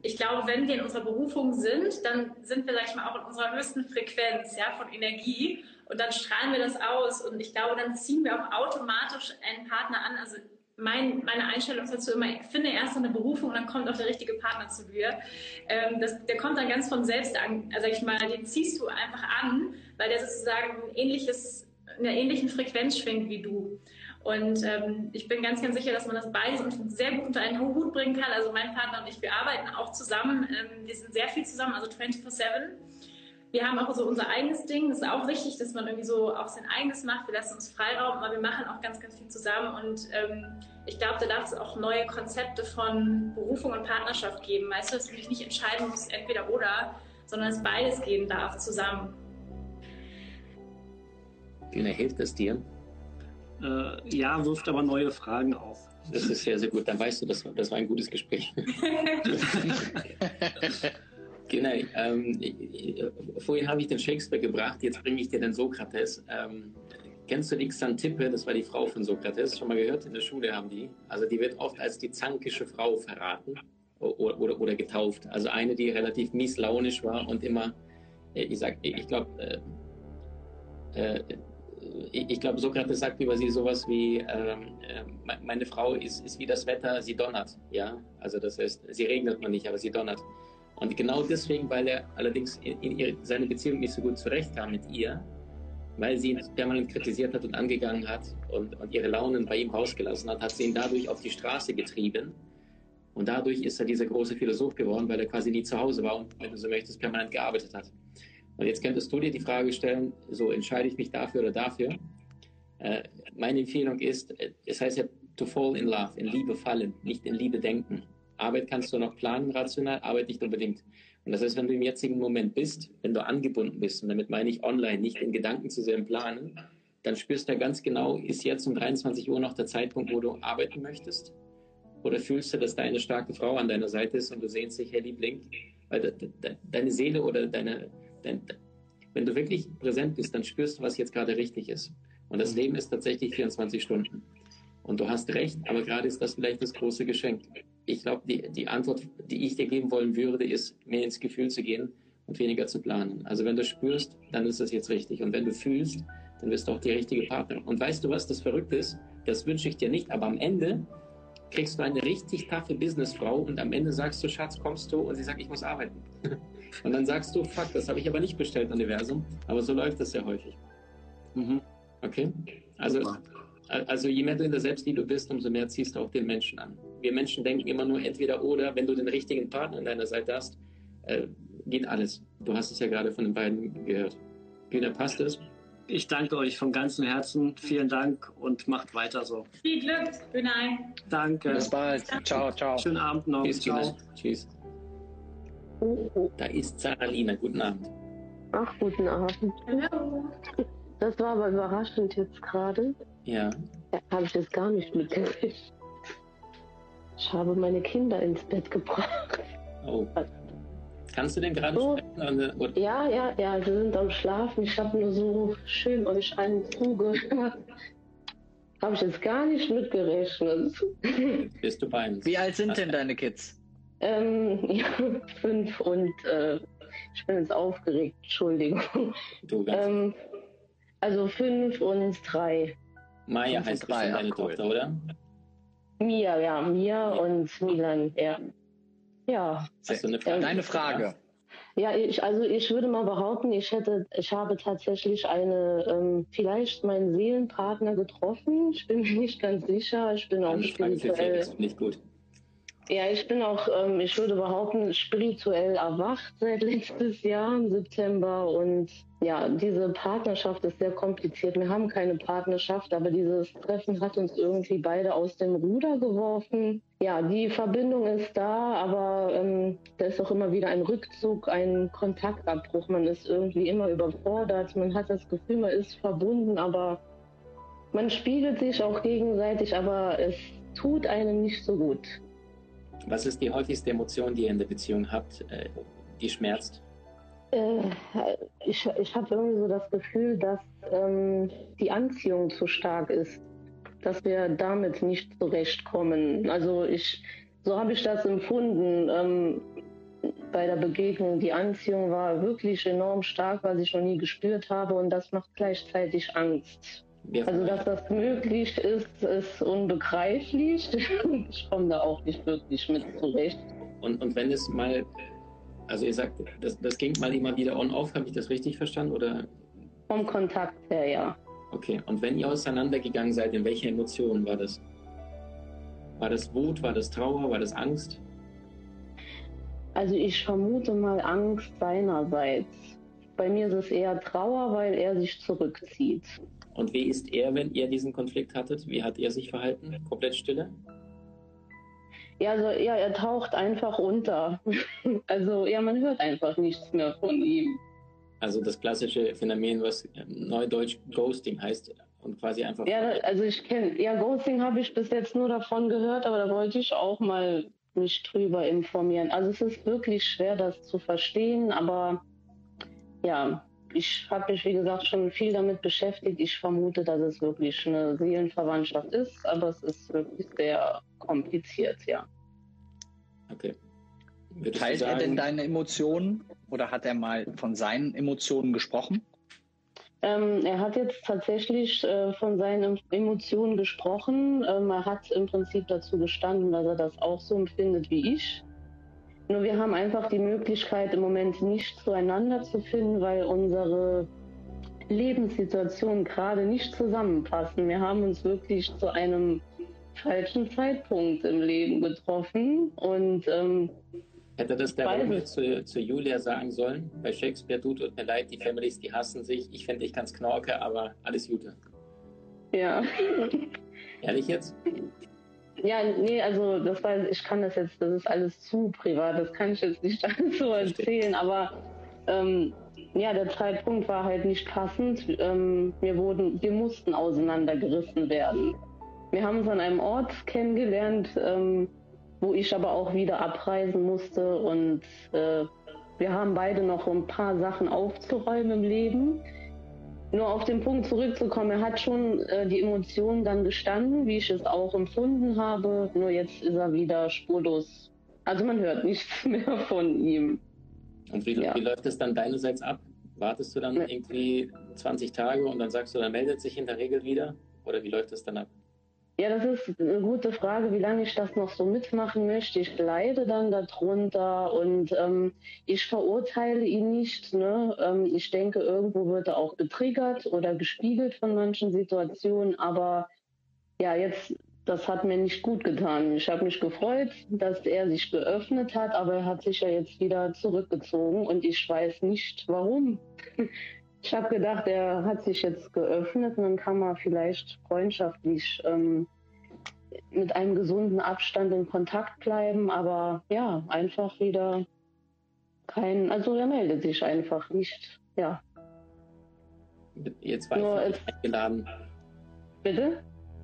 ich glaube, wenn wir in unserer Berufung sind, dann sind wir, sag mal, auch in unserer höchsten Frequenz ja, von Energie und dann strahlen wir das aus und ich glaube, dann ziehen wir auch automatisch einen Partner an. Also mein, meine Einstellung ist dazu immer, ich finde erst eine Berufung und dann kommt auch der richtige Partner zu dir. Ähm, das, der kommt dann ganz von selbst an, also ich mal, den ziehst du einfach an, weil der sozusagen ein ähnliches, in einer ähnlichen Frequenz schwingt wie du. Und ähm, ich bin ganz, ganz sicher, dass man das beides sehr gut unter einen Hut bringen kann. Also mein Partner und ich, wir arbeiten auch zusammen. Ähm, wir sind sehr viel zusammen, also 24-7. Wir haben auch so unser eigenes Ding. Das ist auch wichtig, dass man irgendwie so auch sein eigenes macht. Wir lassen uns Freiraum, aber wir machen auch ganz, ganz viel zusammen. Und ähm, ich glaube, da darf es auch neue Konzepte von Berufung und Partnerschaft geben. Weißt du, dass du dich nicht entscheiden musst, entweder oder, sondern es beides geben darf zusammen. Wie hilft es dir? Äh, ja, wirft aber neue Fragen auf. Das ist sehr, sehr gut. Dann weißt du, das, das war ein gutes Gespräch. genau. Ähm, vorhin habe ich den Shakespeare gebracht, jetzt bringe ich dir den Sokrates. Ähm, kennst du die Xantippe? Das war die Frau von Sokrates. Schon mal gehört? In der Schule haben die. Also die wird oft als die zankische Frau verraten oder, oder, oder getauft. Also eine, die relativ misslaunisch war und immer, äh, ich sag, ich glaube, äh, äh, ich glaube, Sokrates sagt über sie sowas wie, ähm, äh, meine Frau ist, ist wie das Wetter, sie donnert. Ja, also das heißt, sie regnet man nicht, aber sie donnert. Und genau deswegen, weil er allerdings in, in ihre, seine Beziehung nicht so gut zurechtkam mit ihr, weil sie ihn permanent kritisiert hat und angegangen hat und, und ihre Launen bei ihm rausgelassen hat, hat sie ihn dadurch auf die Straße getrieben. Und dadurch ist er dieser große Philosoph geworden, weil er quasi nie zu Hause war und, wenn du so möchtest, permanent gearbeitet hat. Und jetzt könntest du dir die Frage stellen, so entscheide ich mich dafür oder dafür. Äh, meine Empfehlung ist, äh, es heißt ja to fall in love, in Liebe fallen, nicht in Liebe denken. Arbeit kannst du noch planen, rational, Arbeit nicht unbedingt. Und das heißt, wenn du im jetzigen Moment bist, wenn du angebunden bist, und damit meine ich online, nicht in Gedanken zu sehr planen, dann spürst du ganz genau, ist jetzt um 23 Uhr noch der Zeitpunkt, wo du arbeiten möchtest? Oder fühlst du, dass deine starke Frau an deiner Seite ist und du sehnst dich, Herr Liebling, weil de, de, deine Seele oder deine, denn wenn du wirklich präsent bist, dann spürst du, was jetzt gerade richtig ist. Und das Leben ist tatsächlich 24 Stunden. Und du hast recht, aber gerade ist das vielleicht das große Geschenk. Ich glaube, die, die Antwort, die ich dir geben wollen würde, ist, mehr ins Gefühl zu gehen und weniger zu planen. Also wenn du spürst, dann ist das jetzt richtig. Und wenn du fühlst, dann wirst du auch die richtige Partnerin. Und weißt du, was das Verrückte ist? Das wünsche ich dir nicht, aber am Ende kriegst du eine richtig taffe Businessfrau und am Ende sagst du, Schatz, kommst du? Und sie sagt, ich muss arbeiten. Und dann sagst du, fuck, das habe ich aber nicht bestellt, Universum. Aber so läuft das sehr häufig. Mhm. Okay? Also, also je mehr du in der Selbstliebe bist, umso mehr ziehst du auch den Menschen an. Wir Menschen denken immer nur entweder oder, wenn du den richtigen Partner an deiner Seite hast, äh, geht alles. Du hast es ja gerade von den beiden gehört. Güner, passt es? Ich danke euch von ganzem Herzen. Vielen Dank und macht weiter so. Viel Glück, Günay. Danke. Bis bald. Ciao, ciao. Schönen Abend noch. Tschüss, Ciao. Tschüss. Da ist Saralina. Guten Abend. Ach, guten Abend. Hallo. Das war aber überraschend jetzt gerade. Ja. Ja, Habe ich jetzt gar nicht mitgekriegt. Ich habe meine Kinder ins Bett gebracht. Oh. Kannst du denn gerade Oh. sprechen? Oder, oder, Ja, ja, ja, sie sind am Schlafen. Ich habe nur so schön euch allen zugehört. Habe ich jetzt gar nicht mitgerechnet. bist du bei uns? Wie alt sind denn deine Kids? Ähm, ja, fünf und äh, ich bin jetzt aufgeregt, Entschuldigung. Du ganz. Ähm, also fünf und drei. Maya fünf heißt drei, ja, deine cool. Tochter, oder? Mia, ja, Mia und Milan, ja. Ja, Hast du eine Frage? Deine Frage. Ja, ich, also ich würde mal behaupten, ich hätte, ich habe tatsächlich eine, ähm, vielleicht meinen Seelenpartner getroffen. Ich bin mir nicht ganz sicher. Ich bin auch spirituell. Ich gut. Ja, ich bin auch, ähm, ich würde behaupten, spirituell erwacht seit letztes Jahr im September und ja, diese Partnerschaft ist sehr kompliziert. Wir haben keine Partnerschaft, aber dieses Treffen hat uns irgendwie beide aus dem Ruder geworfen. Ja, die Verbindung ist da, aber ähm, da ist auch immer wieder ein Rückzug, ein Kontaktabbruch. Man ist irgendwie immer überfordert. Man hat das Gefühl, man ist verbunden, aber man spiegelt sich auch gegenseitig, aber es tut einem nicht so gut. Was ist die häufigste Emotion, die ihr in der Beziehung habt, äh, die schmerzt? Äh, ich ich habe irgendwie so das Gefühl, dass ähm, die Anziehung zu stark ist, dass wir damit nicht zurechtkommen. Also ich, so habe ich das empfunden ähm, bei der Begegnung. Die Anziehung war wirklich enorm stark, was ich noch nie gespürt habe und das macht gleichzeitig Angst. Wir, Also dass das möglich ist, ist unbegreiflich. Ich komme da auch nicht wirklich mit zurecht. und, und wenn es mal, also ihr sagt, das, das ging mal immer wieder on-off, habe ich das richtig verstanden? Oder Vom Kontakt her, ja. okay, und wenn ihr auseinandergegangen seid, in welcher Emotion war das? War das Wut, war das Trauer, war das Angst? Also ich vermute mal Angst seinerseits. Bei mir ist es eher Trauer, weil er sich zurückzieht. Und wie ist er, wenn ihr diesen Konflikt hattet? Wie hat er sich verhalten? Komplett stille? Ja, also ja, er taucht einfach unter. Also ja, man hört einfach nichts mehr von ihm. Also das klassische Phänomen, was neudeutsch Ghosting heißt und quasi einfach Ja, also ich kenne, ja, Ghosting habe ich bis jetzt nur davon gehört, aber da wollte ich auch mal mich drüber informieren. Also es ist wirklich schwer, das zu verstehen, aber ja, ich habe mich, wie gesagt, schon viel damit beschäftigt. Ich vermute, dass es wirklich eine Seelenverwandtschaft ist, aber es ist wirklich sehr kompliziert, ja. okay. Würdest Teilt du er denn sagen, deine Emotionen oder hat er mal von seinen Emotionen gesprochen? Ähm, er hat jetzt tatsächlich äh, von seinen Emotionen gesprochen. Ähm, er hat im Prinzip dazu gestanden, dass er das auch so empfindet wie ich. Nur wir haben einfach die Möglichkeit, im Moment nicht zueinander zu finden, weil unsere Lebenssituationen gerade nicht zusammenpassen. Wir haben uns wirklich zu einem falschen Zeitpunkt im Leben getroffen und ähm, hätte das der nicht. zu, zu Julia sagen sollen? Bei Shakespeare, du tut mir leid, die Families, die hassen sich. Ich fände dich ganz knorke, aber alles Gute. ja. Ehrlich jetzt? Ja, nee, also das war, ich kann das jetzt, das ist alles zu privat, das kann ich jetzt nicht so erzählen, aber ähm, ja, der Zeitpunkt war halt nicht passend. Ähm, wir wurden, wir mussten auseinandergerissen werden. Wir haben uns an einem Ort kennengelernt, ähm, wo ich aber auch wieder abreisen musste und äh, wir haben beide noch ein paar Sachen aufzuräumen im Leben. Nur auf den Punkt zurückzukommen, er hat schon äh, die Emotionen dann gestanden, wie ich es auch empfunden habe. Nur jetzt ist er wieder spurlos. Also man hört nichts mehr von ihm. Und wie, Ja. wie läuft es dann deinerseits ab? Wartest du dann irgendwie 20 Tage und dann sagst du, dann meldet sich in der Regel wieder? Oder wie läuft es dann ab? Ja, das ist eine gute Frage, wie lange ich das noch so mitmachen möchte. Ich leide dann darunter und ähm, ich verurteile ihn nicht. Ne? Ähm, ich denke, irgendwo wird er auch getriggert oder gespiegelt von manchen Situationen. Aber ja, jetzt, das hat mir nicht gut getan. Ich habe mich gefreut, dass er sich geöffnet hat, aber er hat sich ja jetzt wieder zurückgezogen und ich weiß nicht warum. Ich habe gedacht, er hat sich jetzt geöffnet und dann kann man vielleicht freundschaftlich ähm, mit einem gesunden Abstand in Kontakt bleiben, aber ja, einfach wieder kein, also er meldet sich einfach nicht, ja. Ihr zwei Nur, eingeladen. Bitte?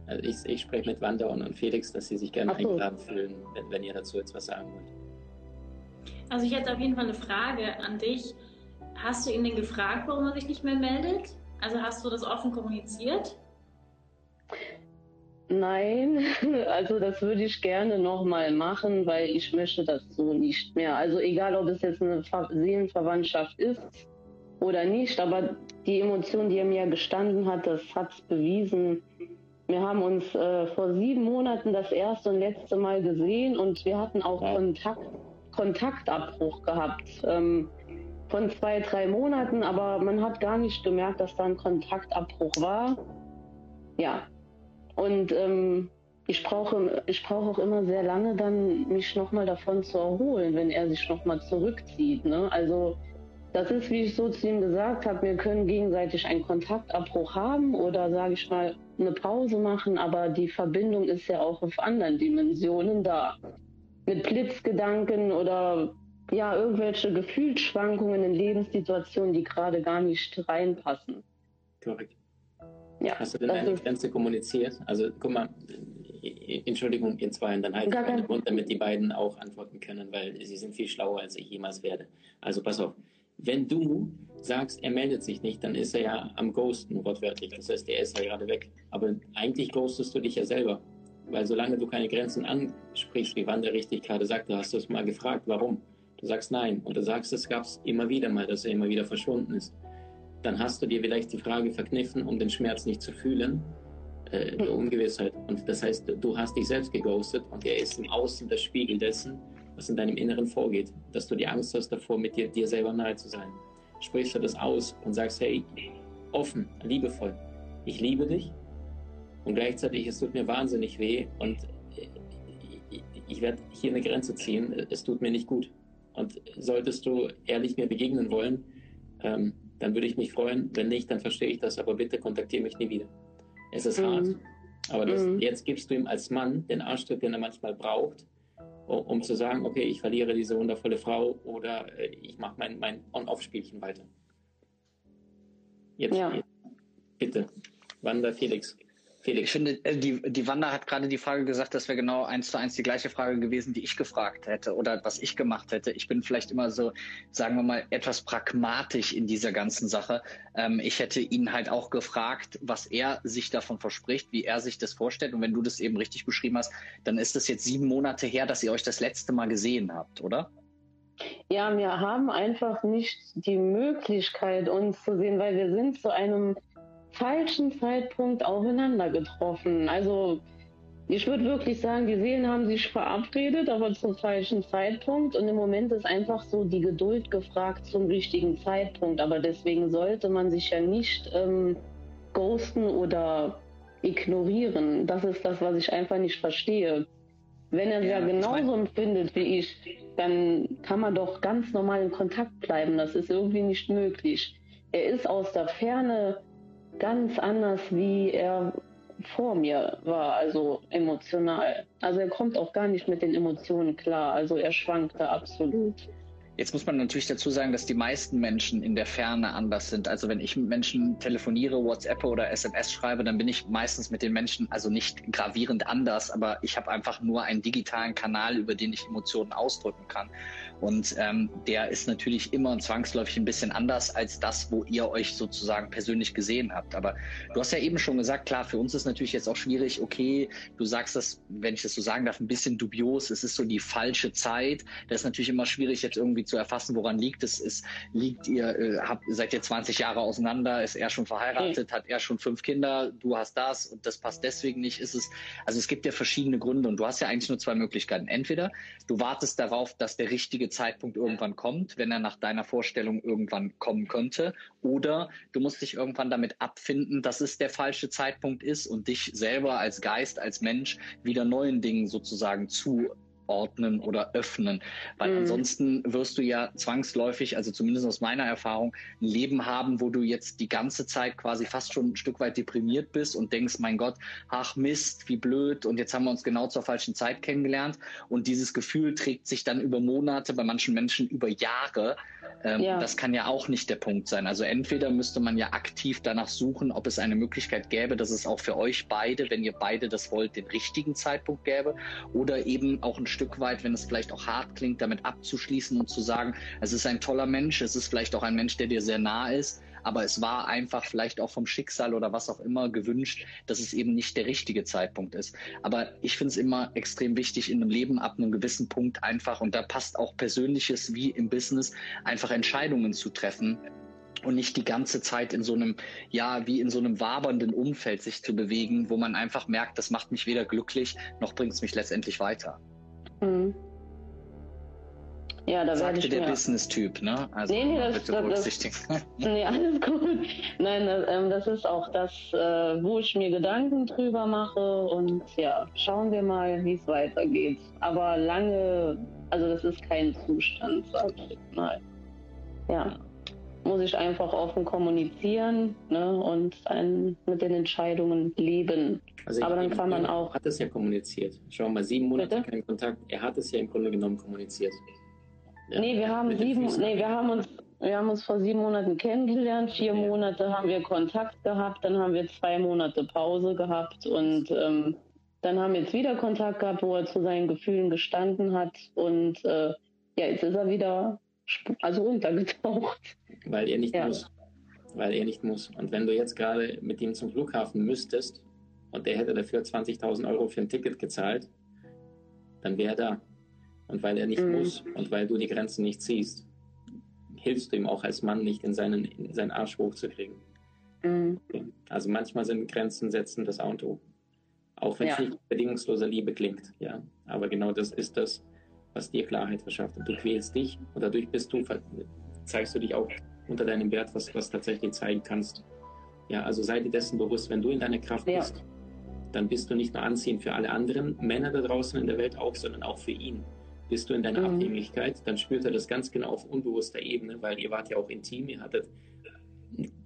Also ich, ich spreche mit Wanda und, Felix, dass sie sich gerne so. eingeladen fühlen, wenn, wenn ihr dazu jetzt was sagen wollt. Also ich hätte auf jeden Fall eine Frage an dich. Hast du ihn denn gefragt, warum er sich nicht mehr meldet? Also hast du das offen kommuniziert? Nein, also das würde ich gerne nochmal machen, weil ich möchte das so nicht mehr. Also egal, ob es jetzt eine Seelenverwandtschaft ist oder nicht, aber die Emotion, die er mir gestanden hat, das hat es bewiesen. Wir haben uns äh, vor sieben Monaten das erste und letzte Mal gesehen und wir hatten auch Kontakt, Kontaktabbruch gehabt. Ähm, von zwei, drei Monaten, aber man hat gar nicht gemerkt, dass da ein Kontaktabbruch war. Ja. Und ähm, ich brauche, ich brauche auch immer sehr lange dann, mich nochmal davon zu erholen, wenn er sich nochmal zurückzieht. Ne? Also das ist, wie ich so zu ihm gesagt habe, wir können gegenseitig einen Kontaktabbruch haben oder, sage ich mal, eine Pause machen, aber die Verbindung ist ja auch auf anderen Dimensionen da. Mit Blitzgedanken oder ja, irgendwelche Gefühlsschwankungen in Lebenssituationen, die gerade gar nicht reinpassen. Korrekt. Ja, Hast du denn eine Grenze kommuniziert? Also guck mal, Entschuldigung, ihr zwei, dann halt den Mund, damit die beiden auch antworten können, weil sie sind viel schlauer, als ich jemals werde. Also pass auf, wenn du sagst, er meldet sich nicht, dann ist er ja am Ghosten, wortwörtlich. Das heißt, er ist ja gerade weg. Aber eigentlich ghostest du dich ja selber. Weil solange du keine Grenzen ansprichst, wie Wanda richtig gerade sagte, hast du es mal gefragt, warum? Du sagst nein und du sagst, es gab es immer wieder mal, dass er immer wieder verschwunden ist. Dann hast du dir vielleicht die Frage verkniffen, um den Schmerz nicht zu fühlen, äh, der Ungewissheit. Und das heißt, du hast dich selbst geghostet und er ist im Außen der Spiegel dessen, was in deinem Inneren vorgeht. Dass du die Angst hast davor, mit dir, dir selber nahe zu sein. Sprichst du das aus und sagst, hey, offen, liebevoll, ich liebe dich und gleichzeitig es tut mir wahnsinnig weh und ich werde hier eine Grenze ziehen, es tut mir nicht gut. Und solltest du ehrlich mir begegnen wollen, ähm, dann würde ich mich freuen. Wenn nicht, dann verstehe ich das, aber bitte kontaktiere mich nie wieder. Es ist mhm. hart, aber das, mhm. jetzt gibst du ihm als Mann den Arschtritt, den er manchmal braucht, um, um zu sagen, okay, ich verliere diese wundervolle Frau oder äh, ich mache mein, mein On-Off-Spielchen weiter. Jetzt, ja. bitte, Wanda Felix. Felix. Ich finde, äh, die, die Wanda hat gerade die Frage gesagt, das wäre genau eins zu eins die gleiche Frage gewesen, die ich gefragt hätte oder was ich gemacht hätte. Ich bin vielleicht immer so, sagen wir mal, etwas pragmatisch in dieser ganzen Sache. Ähm, ich hätte ihn halt auch gefragt, was er sich davon verspricht, wie er sich das vorstellt. Und wenn du das eben richtig beschrieben hast, dann ist es jetzt sieben Monate her, dass ihr euch das letzte Mal gesehen habt, oder? Ja, wir haben einfach nicht die Möglichkeit, uns zu sehen, weil wir sind zu einem falschen Zeitpunkt aufeinander getroffen. Also ich würde wirklich sagen, die Seelen haben sich verabredet, aber zum falschen Zeitpunkt. Und im Moment ist einfach so die Geduld gefragt zum richtigen Zeitpunkt. Aber deswegen sollte man sich ja nicht ähm, ghosten oder ignorieren. Das ist das, was ich einfach nicht verstehe. Wenn er ja, ja genauso empfindet wie ich, dann kann man doch ganz normal in Kontakt bleiben. Das ist irgendwie nicht möglich. Er ist aus der Ferne ganz anders, wie er vor mir war, also emotional. Also er kommt auch gar nicht mit den Emotionen klar. Also er schwankte absolut. Jetzt muss man natürlich dazu sagen, dass die meisten Menschen in der Ferne anders sind. Also wenn ich mit Menschen telefoniere, WhatsApp oder SMS schreibe, dann bin ich meistens mit den Menschen also nicht gravierend anders, aber ich habe einfach nur einen digitalen Kanal, über den ich Emotionen ausdrücken kann. Und ähm, der ist natürlich immer und zwangsläufig ein bisschen anders als das, wo ihr euch sozusagen persönlich gesehen habt. Aber du hast ja eben schon gesagt, klar, für uns ist natürlich jetzt auch schwierig, okay, du sagst das, wenn ich das so sagen darf, ein bisschen dubios, es ist so die falsche Zeit. Das ist natürlich immer schwierig, jetzt irgendwie zu erfassen, woran liegt es. es liegt ihr, äh, habt, seid ihr 20 Jahre auseinander, ist er schon verheiratet, okay. hat er schon fünf Kinder, du hast das und das passt deswegen nicht, ist es. Also es gibt ja verschiedene Gründe und du hast ja eigentlich nur zwei Möglichkeiten. Entweder du wartest darauf, dass der richtige Zeitpunkt irgendwann kommt, wenn er nach deiner Vorstellung irgendwann kommen könnte. Oder du musst dich irgendwann damit abfinden, dass es der falsche Zeitpunkt ist und dich selber als Geist, als Mensch wieder neuen Dingen sozusagen zu ordnen oder öffnen. Weil mhm. ansonsten wirst du ja zwangsläufig, also zumindest aus meiner Erfahrung, ein Leben haben, wo du jetzt die ganze Zeit quasi fast schon ein Stück weit deprimiert bist und denkst, mein Gott, ach Mist, wie blöd und jetzt haben wir uns genau zur falschen Zeit kennengelernt. Und dieses Gefühl trägt sich dann über Monate, bei manchen Menschen über Jahre. Ähm, ja. Das kann ja auch nicht der Punkt sein. Also entweder müsste man ja aktiv danach suchen, ob es eine Möglichkeit gäbe, dass es auch für euch beide, wenn ihr beide das wollt, den richtigen Zeitpunkt gäbe. Oder eben auch ein Stück weit, wenn es vielleicht auch hart klingt, damit abzuschließen und zu sagen, es ist ein toller Mensch, es ist vielleicht auch ein Mensch, der dir sehr nah ist, aber es war einfach vielleicht auch vom Schicksal oder was auch immer gewünscht, dass es eben nicht der richtige Zeitpunkt ist. Aber ich finde es immer extrem wichtig, in einem Leben ab einem gewissen Punkt einfach, und da passt auch Persönliches wie im Business, einfach Entscheidungen zu treffen, und nicht die ganze Zeit in so einem, ja, wie in so einem wabernden Umfeld sich zu bewegen, wo man einfach merkt, das macht mich weder glücklich, noch bringt es mich letztendlich weiter. Mhm. Ja, da Sagte der Business-Typ, ne? Also nee, nee, das, bitte berücksichtigen. Das, nee, alles gut. Nein, das, ähm, das ist auch das, äh, wo ich mir Gedanken drüber mache und ja, schauen wir mal, wie es weitergeht. Aber lange, also das ist kein Zustand, sag ich mal. Ja, muss ich einfach offen kommunizieren ne, und ein, mit den Entscheidungen leben. Also Aber dann kann man auch. Er hat es ja kommuniziert. Schau mal, sieben Monate Bitte? kein Kontakt. Er hat es ja im Grunde genommen kommuniziert. Ja, nee, wir haben sieben, nee, wir haben uns, wir haben uns vor sieben Monaten kennengelernt. Vier ja. Monate haben wir Kontakt gehabt, dann haben wir zwei Monate Pause gehabt und ähm, dann haben wir jetzt wieder Kontakt gehabt, wo er zu seinen Gefühlen gestanden hat und äh, ja, jetzt ist er wieder also runtergetaucht. Weil er nicht ja. muss. Weil er nicht muss. Und wenn du jetzt gerade mit ihm zum Flughafen müsstest und der hätte dafür 20.000 Euro für ein Ticket gezahlt, dann wäre er da. Und weil er nicht mhm. muss und weil du die Grenzen nicht ziehst, hilfst du ihm auch als Mann nicht in seinen, in seinen Arsch hochzukriegen. Mhm. Also manchmal sind Grenzen setzen das Auto. Auch wenn es ja. nicht bedingungsloser Liebe klingt, ja. Aber genau das ist das, was dir Klarheit verschafft. Und du quälst dich und dadurch bist du, zeigst du dich auch unter deinem Wert, was, was tatsächlich zeigen kannst. Ja, also sei dir dessen bewusst, wenn du in deiner Kraft ja. bist, dann bist du nicht nur anziehend für alle anderen Männer da draußen in der Welt auch, sondern auch für ihn bist du in deiner mhm. Abhängigkeit, dann spürt er das ganz genau auf unbewusster Ebene, weil ihr wart ja auch intim, ihr hattet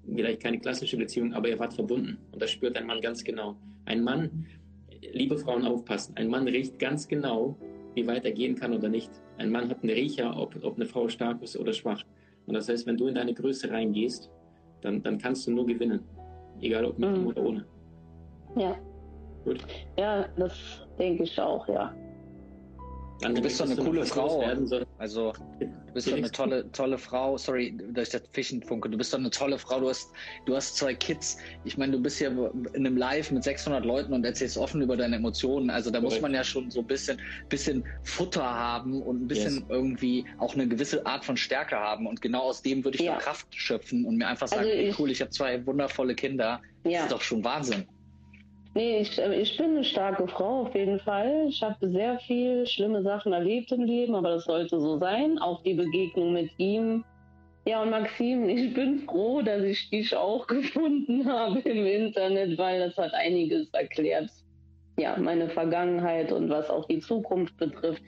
vielleicht keine klassische Beziehung, aber ihr wart verbunden. Und das spürt ein Mann ganz genau. Ein Mann, liebe Frauen aufpassen, ein Mann riecht ganz genau, wie weit er gehen kann oder nicht. Ein Mann hat einen Riecher, ob, ob eine Frau stark ist oder schwach. Und das heißt, wenn du in deine Größe reingehst, dann, dann kannst du nur gewinnen. Egal ob mit mhm. ihm oder ohne. Ja. Gut. Ja, das denke ich auch, ja. Du bist doch eine coole Frau. Also, du bist doch eine tolle, tolle Frau. Sorry, dass ich das Fischen funke. Du bist doch eine tolle Frau. Du hast, du hast zwei Kids. Ich meine, du bist ja in einem Live mit 600 Leuten und erzählst offen über deine Emotionen. Also, da muss man ja schon so ein bisschen, bisschen Futter haben und ein bisschen yes. irgendwie auch eine gewisse Art von Stärke haben. Und genau aus dem würde ich ja. Kraft schöpfen und mir einfach sagen, also ich, cool, ich habe zwei wundervolle Kinder. Ja. Das ist doch schon Wahnsinn. Nee, ich, äh, ich bin eine starke Frau auf jeden Fall. Ich habe sehr viel schlimme Sachen erlebt im Leben, aber das sollte so sein. Auch die Begegnung mit ihm. Ja, und Maxim, ich bin froh, dass ich dich auch gefunden habe im Internet, weil das hat einiges erklärt. Ja, meine Vergangenheit und was auch die Zukunft betrifft.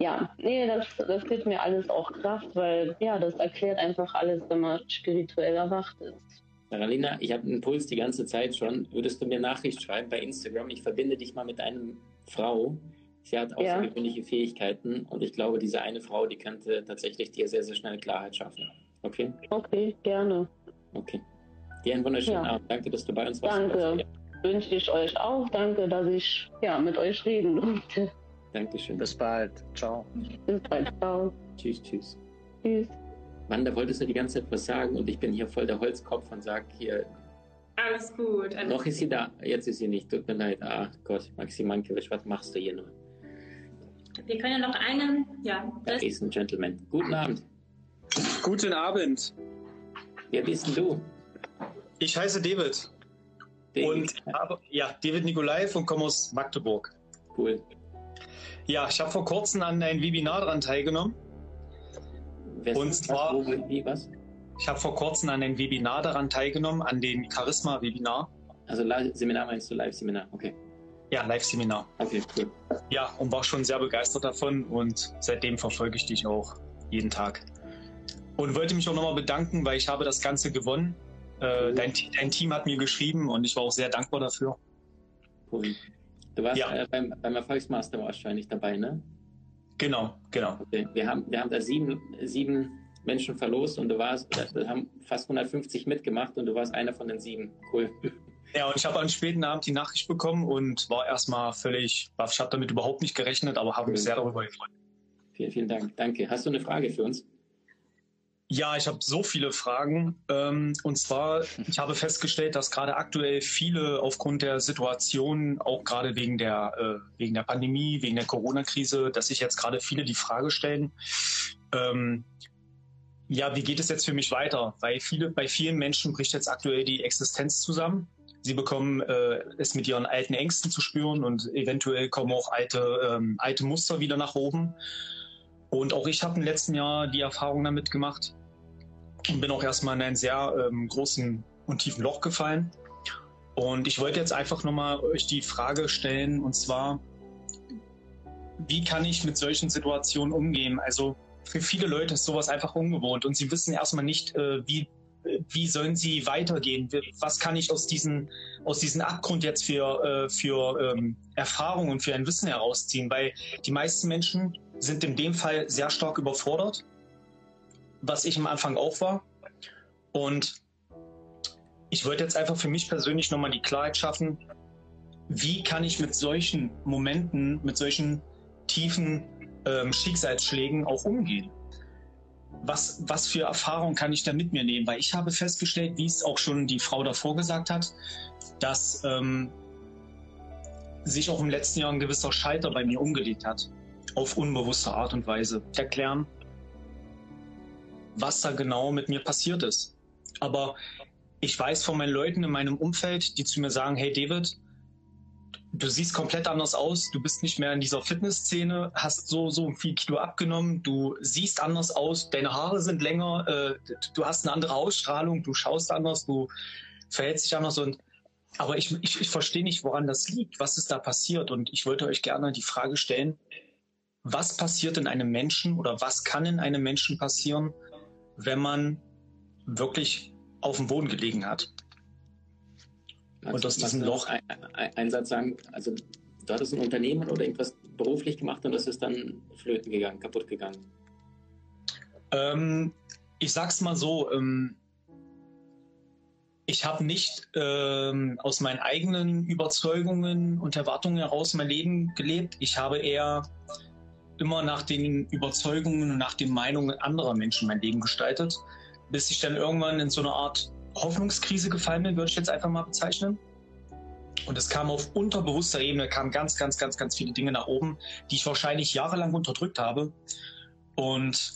Ja, nee, das, das gibt mir alles auch Kraft, weil ja, das erklärt einfach alles, wenn man spirituell erwacht ist. Maralina, ich habe einen Puls die ganze Zeit schon. Würdest du mir Nachricht schreiben bei Instagram? Ich verbinde dich mal mit einer Frau. Sie hat außergewöhnliche ja. Fähigkeiten und ich glaube, diese eine Frau, die könnte tatsächlich dir sehr, sehr schnell Klarheit schaffen. Okay? Okay, gerne. Okay. Dir einen wunderschönen ja. Abend. Danke, dass du bei uns warst. Danke. Wünsche ich euch auch. Danke, dass ich ja, mit euch reden durfte. Dankeschön. Bis bald. Ciao. Bis bald. Ciao. Tschüss, tschüss. Tschüss. Mann, da wolltest du die ganze Zeit was sagen und ich bin hier voll der Holzkopf und sag hier. Alles gut. Alles noch ist sie da, jetzt ist sie nicht. Tut mir leid. Ach Gott, Maxim Mankiewicz, was machst du hier nur? Wir können ja noch einen. Ja, das ist ein Gentleman. Guten Abend. Guten Abend. Wer bist denn du? Ich heiße David. David. Und habe, ja, David Nikolai von Kommos Magdeburg. Cool. Ja, ich habe vor kurzem an einem Webinar daran teilgenommen und zwar, wie, was? ich habe vor kurzem an einem Webinar daran teilgenommen, an dem Charisma-Webinar. Also Seminar meinst du Live-Seminar, okay. Ja, Live-Seminar. Okay, cool. Ja, und war schon sehr begeistert davon und seitdem verfolge ich dich auch jeden Tag. Und wollte mich auch nochmal bedanken, weil ich habe das Ganze gewonnen. Äh, dein, dein, Team hat mir geschrieben und ich war auch sehr dankbar dafür. Cool. Du warst ja. äh, beim, beim Erfolgsmaster wahrscheinlich dabei, ne? Genau, genau. Okay. Wir, haben, wir haben da sieben, sieben Menschen verlost und du warst, wir haben fast 150 mitgemacht und du warst einer von den sieben. Cool. Ja, und ich habe am späten Abend die Nachricht bekommen und war erstmal völlig, ich habe damit überhaupt nicht gerechnet, aber habe mich sehr darüber gefreut. Vielen, vielen Dank. Danke. Hast du eine Frage für uns? Ja, ich habe so viele Fragen. Ähm, und zwar, ich habe festgestellt, dass gerade aktuell viele aufgrund der Situation, auch gerade wegen der, äh, wegen der Pandemie, wegen der Corona-Krise, dass sich jetzt gerade viele die Frage stellen, ähm, ja, wie geht es jetzt für mich weiter? Weil viele, bei vielen Menschen bricht jetzt aktuell die Existenz zusammen. Sie bekommen äh, es mit ihren alten Ängsten zu spüren und eventuell kommen auch alte, ähm, alte Muster wieder nach oben. Und auch ich habe im letzten Jahr die Erfahrung damit gemacht und bin auch erstmal in einen sehr ähm, großen und tiefen Loch gefallen. Und ich wollte jetzt einfach nochmal euch die Frage stellen, und zwar, wie kann ich mit solchen Situationen umgehen? Also für viele Leute ist sowas einfach ungewohnt und sie wissen erstmal nicht, äh, wie, wie sollen sie weitergehen? Was kann ich aus diesem aus diesen Abgrund jetzt für, äh, für ähm, Erfahrung und für ein Wissen herausziehen? Weil die meisten Menschen sind in dem Fall sehr stark überfordert, was ich am Anfang auch war. Und ich wollte jetzt einfach für mich persönlich nochmal die Klarheit schaffen, wie kann ich mit solchen Momenten, mit solchen tiefen ähm, Schicksalsschlägen auch umgehen? Was, was für Erfahrung kann ich da mit mir nehmen? Weil ich habe festgestellt, wie es auch schon die Frau davor gesagt hat, dass ähm, sich auch im letzten Jahr ein gewisser Scheiter bei mir umgelegt hat auf unbewusste Art und Weise erklären, was da genau mit mir passiert ist. Aber ich weiß von meinen Leuten in meinem Umfeld, die zu mir sagen, hey David, du siehst komplett anders aus, du bist nicht mehr in dieser Fitnessszene, hast so, so viel Kilo abgenommen, du siehst anders aus, deine Haare sind länger, äh, du hast eine andere Ausstrahlung, du schaust anders, du verhältst dich anders und aber ich, ich, ich verstehe nicht, woran das liegt, was ist da passiert und ich wollte euch gerne die Frage stellen, was passiert in einem Menschen oder was kann in einem Menschen passieren, wenn man wirklich auf dem Boden gelegen hat. Also und aus diesem Loch. Ein, ein, ein, Satz sagen, also du hattest ein Unternehmen oder irgendwas beruflich gemacht und das ist dann flöten gegangen, kaputt gegangen. Ähm, ich sag's mal so, ähm, ich habe nicht ähm, aus meinen eigenen Überzeugungen und Erwartungen heraus mein Leben gelebt. Ich habe eher immer nach den Überzeugungen und nach den Meinungen anderer Menschen mein Leben gestaltet, bis ich dann irgendwann in so eine Art Hoffnungskrise gefallen bin, würde ich jetzt einfach mal bezeichnen. Und es kam auf unterbewusster Ebene, kamen ganz, ganz, ganz, ganz viele Dinge nach oben, die ich wahrscheinlich jahrelang unterdrückt habe. Und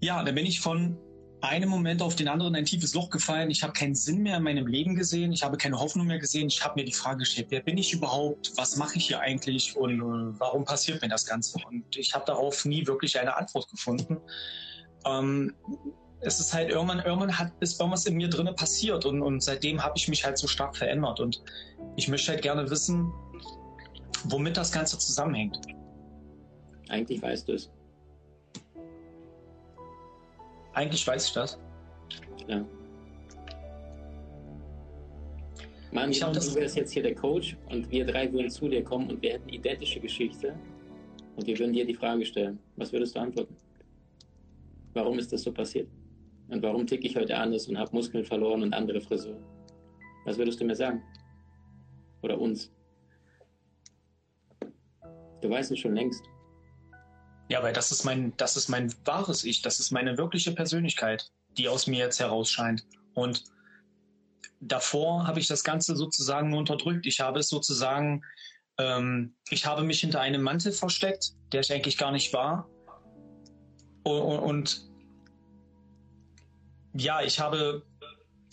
ja, dann bin ich von einem Moment auf den anderen ein tiefes Loch gefallen. Ich habe keinen Sinn mehr in meinem Leben gesehen. Ich habe keine Hoffnung mehr gesehen. Ich habe mir die Frage gestellt, wer bin ich überhaupt? Was mache ich hier eigentlich? Und äh, warum passiert mir das Ganze? Und ich habe darauf nie wirklich eine Antwort gefunden. Ähm, es ist halt irgendwann, irgendwann hat, ist irgendwas in mir drinne passiert und, und seitdem habe ich mich halt so stark verändert. Und ich möchte halt gerne wissen, womit das Ganze zusammenhängt. Eigentlich weißt du es. Eigentlich weiß ich das. Ja. Mann, ich du wärst jetzt hier der Coach und wir drei würden zu dir kommen und wir hätten identische Geschichte und wir würden dir die Frage stellen. Was würdest du antworten? Warum ist das so passiert? Und warum ticke ich heute anders und habe Muskeln verloren und andere Frisur? Was würdest du mir sagen? Oder uns? Du weißt es schon längst. Ja, weil das ist mein, das ist mein wahres Ich, das ist meine wirkliche Persönlichkeit, die aus mir jetzt herausscheint. Und davor habe ich das Ganze sozusagen nur unterdrückt. Ich habe es sozusagen, ähm, ich habe mich hinter einem Mantel versteckt, der ich eigentlich gar nicht war. Und, und ja, ich habe,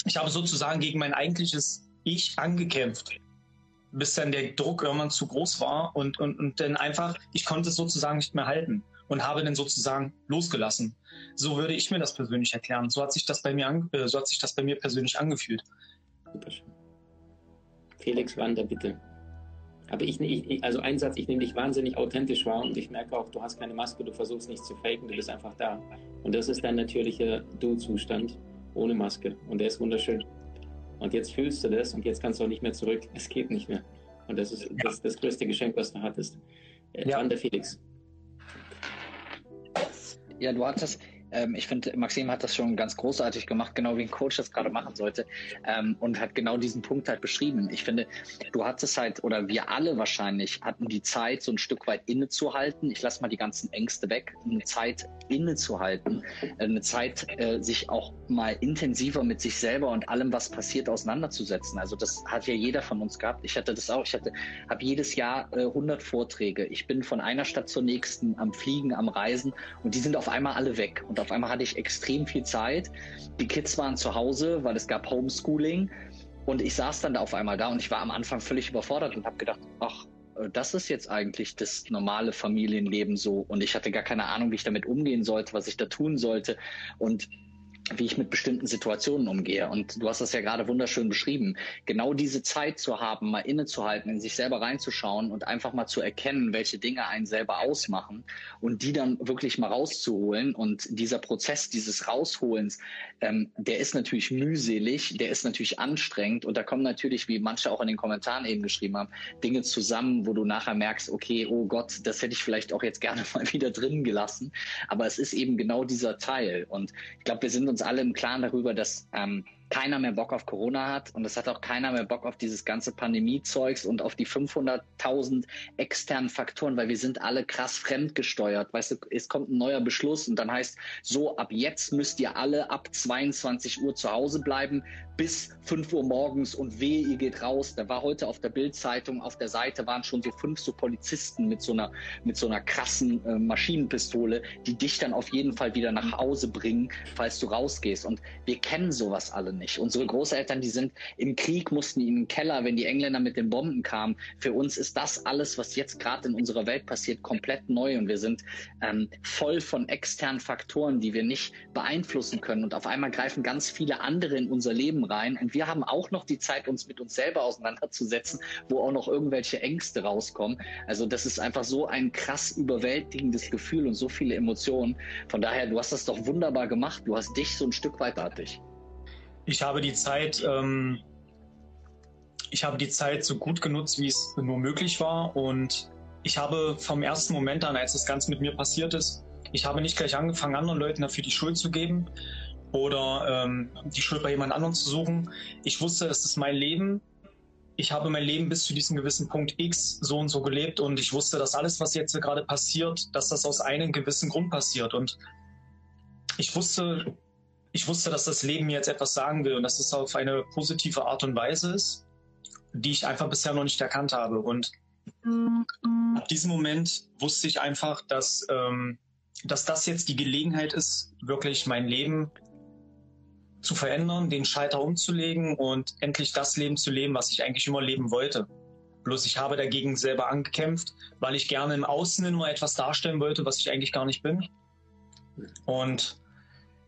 ich habe sozusagen gegen mein eigentliches Ich angekämpft bis dann der Druck irgendwann zu groß war und, und, und dann einfach, ich konnte es sozusagen nicht mehr halten und habe dann sozusagen losgelassen. So würde ich mir das persönlich erklären. So hat sich das bei mir, an, äh, so hat sich das bei mir persönlich angefühlt. Felix Wander, bitte. Aber ich, ich, also ein Satz, ich nehme dich wahnsinnig authentisch wahr und ich merke auch, du hast keine Maske, du versuchst nichts zu faken, du bist einfach da. Und das ist dein natürlicher Du-Zustand ohne Maske. Und der ist wunderschön. Und jetzt fühlst du das und jetzt kannst du auch nicht mehr zurück. Es geht nicht mehr. Und das ist ja. das, das, größte Geschenk, was du hattest. Äh, ja. der Felix. Ja, du hattest, ähm, ich finde, Maxim hat das schon ganz großartig gemacht, genau wie ein Coach das gerade machen sollte ähm, und hat genau diesen Punkt halt beschrieben. Ich finde, du hattest halt, oder wir alle wahrscheinlich, hatten die Zeit, so ein Stück weit innezuhalten. Ich lasse mal die ganzen Ängste weg, eine Zeit innezuhalten, äh, eine Zeit, äh, sich auch mal intensiver mit sich selber und allem, was passiert, auseinanderzusetzen. Also das hat ja jeder von uns gehabt. Ich hatte das auch. Ich hatte, habe jedes Jahr äh, 100 Vorträge. Ich bin von einer Stadt zur nächsten am Fliegen, am Reisen und die sind auf einmal alle weg. Und und auf einmal hatte ich extrem viel Zeit. Die Kids waren zu Hause, weil es gab Homeschooling. Und ich saß dann da auf einmal da und ich war am Anfang völlig überfordert und habe gedacht, ach, äh, das ist jetzt eigentlich das normale Familienleben so. Und ich hatte gar keine Ahnung, wie ich damit umgehen sollte, was ich da tun sollte. Und wie ich mit bestimmten Situationen umgehe. Und du hast das ja gerade wunderschön beschrieben. Genau diese Zeit zu haben, mal innezuhalten, in sich selber reinzuschauen und einfach mal zu erkennen, welche Dinge einen selber ausmachen und die dann wirklich mal rauszuholen. Und dieser Prozess dieses Rausholens, ähm, der ist natürlich mühselig, der ist natürlich anstrengend und da kommen natürlich, wie manche auch in den Kommentaren eben geschrieben haben, Dinge zusammen, wo du nachher merkst, okay, oh Gott, das hätte ich vielleicht auch jetzt gerne mal wieder drin gelassen. Aber es ist eben genau dieser Teil. Und ich glaube, wir sind uns uns alle im Klaren darüber, dass ähm, keiner mehr Bock auf Corona hat und es hat auch keiner mehr Bock auf dieses ganze Pandemie-Zeugs und auf die 500.000 externen Faktoren, weil wir sind alle krass fremdgesteuert. Weißt du, es kommt ein neuer Beschluss und dann heißt, so ab jetzt müsst ihr alle ab 22 Uhr zu Hause bleiben bis 5 Uhr morgens und wehe, ihr geht raus. Da war heute auf der Bildzeitung auf der Seite waren schon so fünf so Polizisten mit so einer, mit so einer krassen äh, Maschinenpistole, die dich dann auf jeden Fall wieder nach Hause bringen, falls du rausgehst. Und wir kennen sowas alle nicht. Unsere Großeltern, die sind im Krieg, mussten in den Keller, wenn die Engländer mit den Bomben kamen. Für uns ist das alles, was jetzt gerade in unserer Welt passiert, komplett neu und wir sind ähm, voll von externen Faktoren, die wir nicht beeinflussen können. Und auf einmal greifen ganz viele andere in unser Leben rein. Und wir haben auch noch die Zeit, uns mit uns selber auseinanderzusetzen, wo auch noch irgendwelche Ängste rauskommen. Also das ist einfach so ein krass überwältigendes Gefühl und so viele Emotionen. Von daher, du hast das doch wunderbar gemacht. Du hast dich so ein Stück weit artig ich habe die Zeit, ähm, ich habe die Zeit so gut genutzt, wie es nur möglich war. Und ich habe vom ersten Moment an, als das Ganze mit mir passiert ist, ich habe nicht gleich angefangen, anderen Leuten dafür die Schuld zu geben oder ähm, die Schuld bei jemand anderem zu suchen. Ich wusste, es ist mein Leben. Ich habe mein Leben bis zu diesem gewissen Punkt X so und so gelebt und ich wusste, dass alles, was jetzt gerade passiert, dass das aus einem gewissen Grund passiert. Und ich wusste, ich wusste, dass das Leben mir jetzt etwas sagen will und dass es auf eine positive Art und Weise ist, die ich einfach bisher noch nicht erkannt habe. Und ab diesem Moment wusste ich einfach, dass, ähm, dass das jetzt die Gelegenheit ist, wirklich mein Leben zu verändern, den Schalter umzulegen und endlich das Leben zu leben, was ich eigentlich immer leben wollte. Bloß ich habe dagegen selber angekämpft, weil ich gerne im Außen nur etwas darstellen wollte, was ich eigentlich gar nicht bin. Und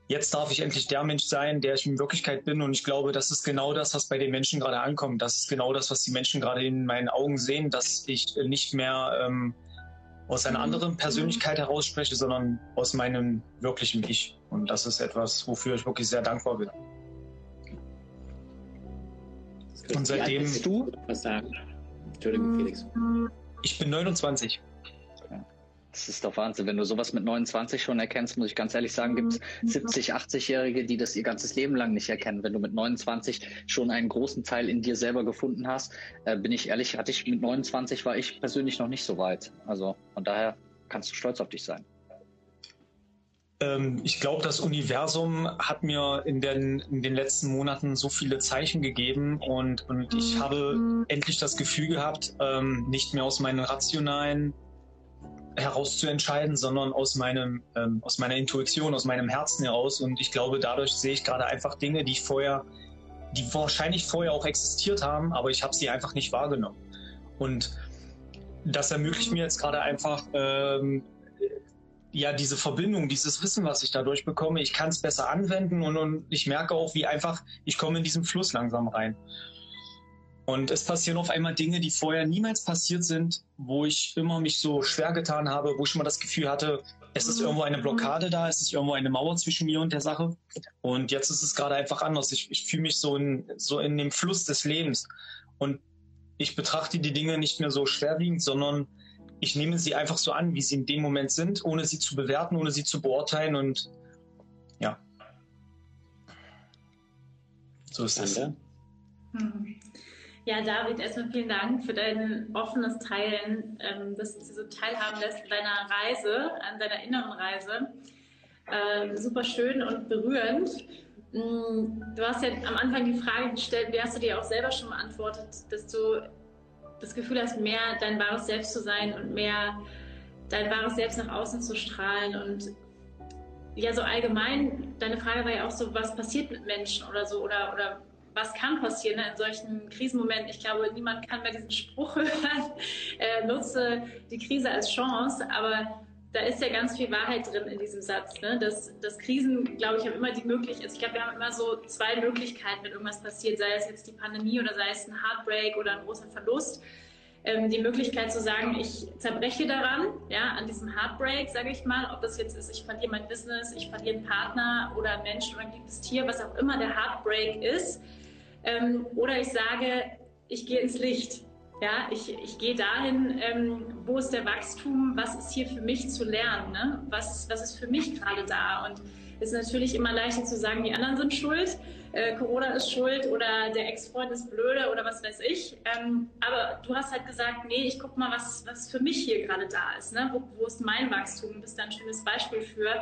jetzt darf ich endlich der Mensch sein, der ich in Wirklichkeit bin. Und ich glaube, das ist genau das, was bei den Menschen gerade ankommt. Das ist genau das, was die Menschen gerade in meinen Augen sehen, dass ich nicht mehr ähm, aus einer anderen Persönlichkeit heraus spreche, sondern aus meinem wirklichen Ich. Und das ist etwas, wofür ich wirklich sehr dankbar bin. Und seitdem. Wie alt bist du? Was sagen? Entschuldigung, Felix. Ich bin 29. Das ist doch Wahnsinn. Wenn du sowas mit 29 schon erkennst, muss ich ganz ehrlich sagen, gibt es 70, 80-Jährige, die das ihr ganzes Leben lang nicht erkennen. Wenn du mit 29 schon einen großen Teil in dir selber gefunden hast, äh, bin ich ehrlich, hatte ich mit 29 war ich persönlich noch nicht so weit. Also von daher kannst du stolz auf dich sein. Ähm, ich glaube, das Universum hat mir in den, in den letzten Monaten so viele Zeichen gegeben und, und ich mhm. habe endlich das Gefühl gehabt, ähm, nicht mehr aus meinen rationalen herauszuentscheiden, sondern aus meinem, ähm, aus meiner Intuition, aus meinem Herzen heraus. Und ich glaube, dadurch sehe ich gerade einfach Dinge, die ich vorher, die wahrscheinlich vorher auch existiert haben, aber ich habe sie einfach nicht wahrgenommen. Und das ermöglicht mir jetzt gerade einfach ähm, ja diese Verbindung, dieses Wissen, was ich dadurch bekomme. Ich kann es besser anwenden und, und ich merke auch, wie einfach ich komme in diesen Fluss langsam rein. Und es passieren auf einmal Dinge, die vorher niemals passiert sind, wo ich immer mich so schwer getan habe, wo ich immer das Gefühl hatte, es ist irgendwo eine Blockade da, es ist irgendwo eine Mauer zwischen mir und der Sache. Und jetzt ist es gerade einfach anders. Ich, ich fühle mich so in, so in dem Fluss des Lebens. Und ich betrachte die Dinge nicht mehr so schwerwiegend, sondern ich nehme sie einfach so an, wie sie in dem Moment sind, ohne sie zu bewerten, ohne sie zu beurteilen. Und ja. So ist es. Hm. Ja, David, erstmal vielen Dank für dein offenes Teilen, ähm, dass du so teilhaben lässt an deiner Reise, an deiner inneren Reise. Ähm, super schön und berührend. Mm, du hast ja am Anfang die Frage gestellt, wie hast du dir auch selber schon beantwortet, dass du das Gefühl hast, mehr dein wahres Selbst zu sein und mehr dein wahres Selbst nach außen zu strahlen. Und ja, so allgemein, deine Frage war ja auch so, was passiert mit Menschen oder so, oder, oder was kann passieren ne, in solchen Krisenmomenten. Ich glaube, niemand kann mehr diesen Spruch hören, äh, nutze die Krise als Chance, aber da ist ja ganz viel Wahrheit drin in diesem Satz. Ne? Dass, dass Krisen, glaube ich, haben immer die Möglichkeit, ich glaube, wir haben immer so zwei Möglichkeiten, wenn irgendwas passiert, sei es jetzt die Pandemie oder sei es ein Heartbreak oder ein großer Verlust. Ähm, die Möglichkeit zu sagen, ich zerbreche daran, ja, an diesem Heartbreak, sage ich mal, ob das jetzt ist, ich verliere mein Business, ich verliere einen Partner oder einen Menschen oder ein geliebtes Tier, was auch immer der Heartbreak ist ähm, oder ich sage, ich gehe ins Licht. Ja, ich, ich gehe dahin, ähm, wo ist der Wachstum, was ist hier für mich zu lernen, ne? was, was ist für mich gerade da. Und ist natürlich immer leichter zu sagen, die anderen sind schuld, äh, Corona ist schuld oder der Ex-Freund ist blöde oder was weiß ich. Ähm, aber du hast halt gesagt, nee, ich guck mal, was, was für mich hier gerade da ist. Ne? Wo, wo ist mein Wachstum? Du bist da ein schönes Beispiel für.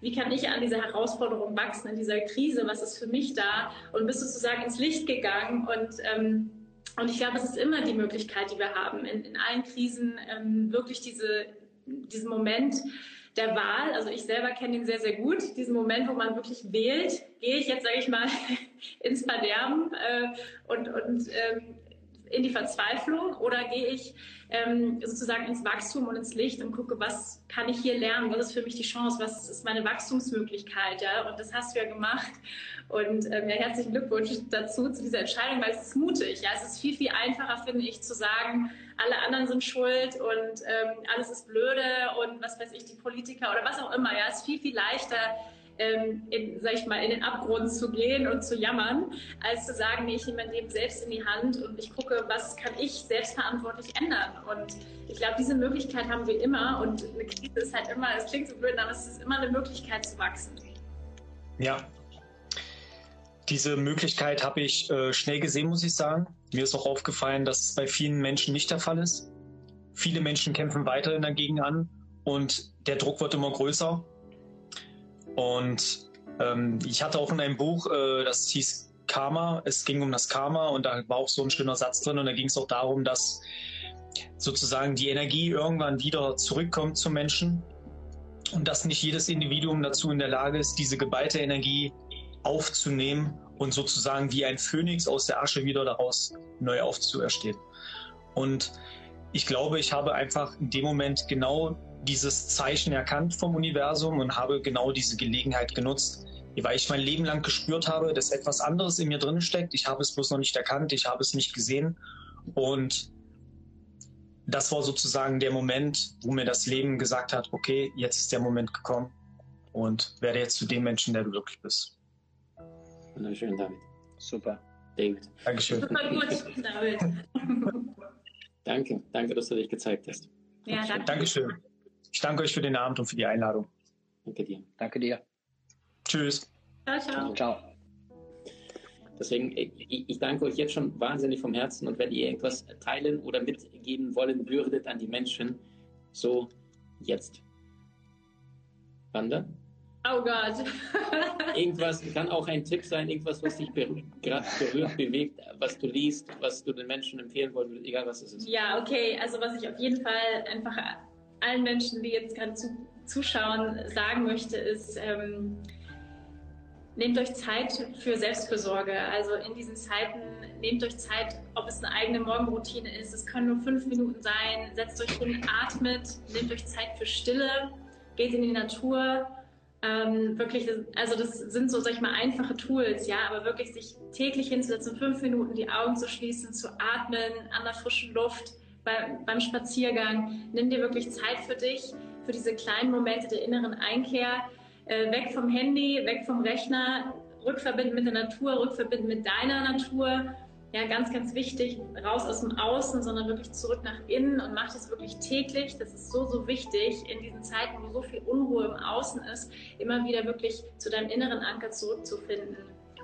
Wie kann ich an dieser Herausforderung wachsen, in dieser Krise? Was ist für mich da? Und bist du sozusagen ins Licht gegangen und ähm, und ich glaube, es ist immer die Möglichkeit, die wir haben, in, in allen Krisen ähm, wirklich diese, diesen Moment der Wahl, also ich selber kenne ihn sehr, sehr gut, diesen Moment, wo man wirklich wählt, gehe ich jetzt, sage ich mal, ins Verderben äh, und, und ähm, in die Verzweiflung oder gehe ich ähm, sozusagen ins Wachstum und ins Licht und gucke, was kann ich hier lernen, was ist für mich die Chance, was ist meine Wachstumsmöglichkeit, ja, und das hast du ja gemacht. Und ähm, ja, herzlichen Glückwunsch dazu, zu dieser Entscheidung, weil es ist mutig, ja, es ist viel, viel einfacher, finde ich, zu sagen, alle anderen sind schuld und ähm, alles ist blöde und was weiß ich, die Politiker oder was auch immer, ja, es ist viel, viel leichter, ähm, in, sag ich mal, in den Abgrund zu gehen und zu jammern, als zu sagen, nee, ich nehme mein Leben selbst in die Hand und ich gucke, was kann ich selbstverantwortlich ändern. Und ich glaube, diese Möglichkeit haben wir immer und eine Krise ist halt immer, es klingt so blöd, aber es ist immer eine Möglichkeit zu wachsen. Ja, diese Möglichkeit habe ich äh, schnell gesehen, muss ich sagen. Mir ist auch aufgefallen, dass es bei vielen Menschen nicht der Fall ist. Viele Menschen kämpfen weiterhin dagegen an und der Druck wird immer größer. Und ähm, ich hatte auch in einem Buch, äh, das hieß Karma, es ging um das Karma und da war auch so ein schöner Satz drin und da ging es auch darum, dass sozusagen die Energie irgendwann wieder zurückkommt zum Menschen und dass nicht jedes Individuum dazu in der Lage ist, diese geballte Energie aufzunehmen und sozusagen wie ein Phönix aus der Asche wieder daraus neu aufzuerstehen. Und ich glaube, ich habe einfach in dem Moment genau dieses Zeichen erkannt vom Universum und habe genau diese Gelegenheit genutzt, weil ich mein Leben lang gespürt habe, dass etwas anderes in mir drin steckt. Ich habe es bloß noch nicht erkannt, ich habe es nicht gesehen. Und das war sozusagen der Moment, wo mir das Leben gesagt hat, okay, jetzt ist der Moment gekommen und werde jetzt zu dem Menschen, der du wirklich bist. Wunderschön, David. Super. David. Dankeschön. Super gut, David. danke, danke, dass du dich gezeigt hast. Ja, danke. Dankeschön. Ich danke euch für den Abend und für die Einladung. Danke dir. Danke dir. Tschüss. Ciao, ciao. Ciao. Deswegen, ich, danke euch jetzt schon wahnsinnig vom Herzen und wenn ihr etwas teilen oder mitgeben wollen würdet an die Menschen, so jetzt. Wanda? Oh Gott. irgendwas kann auch ein Tipp sein, irgendwas, was dich gerade berührt, bewegt, was du liest, was du den Menschen empfehlen wolltest, egal was es ist. Ja, okay. Also was ich auf jeden Fall einfach allen Menschen, die jetzt gerade zu, zuschauen, sagen möchte, ist, ähm, nehmt euch Zeit für Selbstfürsorge. Also in diesen Zeiten nehmt euch Zeit, ob es eine eigene Morgenroutine ist. Es können nur fünf Minuten sein. Setzt euch hin, atmet, nehmt euch Zeit für Stille, geht in die Natur Ähm, wirklich, also das sind so, sag ich mal, einfache Tools, ja, aber wirklich sich täglich hinzusetzen, fünf Minuten die Augen zu schließen, zu atmen, an der frischen Luft, bei, beim Spaziergang. Nimm dir wirklich Zeit für dich, für diese kleinen Momente der inneren Einkehr. Äh, weg vom Handy, weg vom Rechner, rückverbinden mit der Natur, rückverbinden mit deiner Natur ja, ganz, ganz wichtig, raus aus dem Außen, sondern wirklich zurück nach innen und macht es wirklich täglich. Das ist so, so wichtig in diesen Zeiten, wo so viel Unruhe im Außen ist, immer wieder wirklich zu deinem inneren Anker zurückzufinden.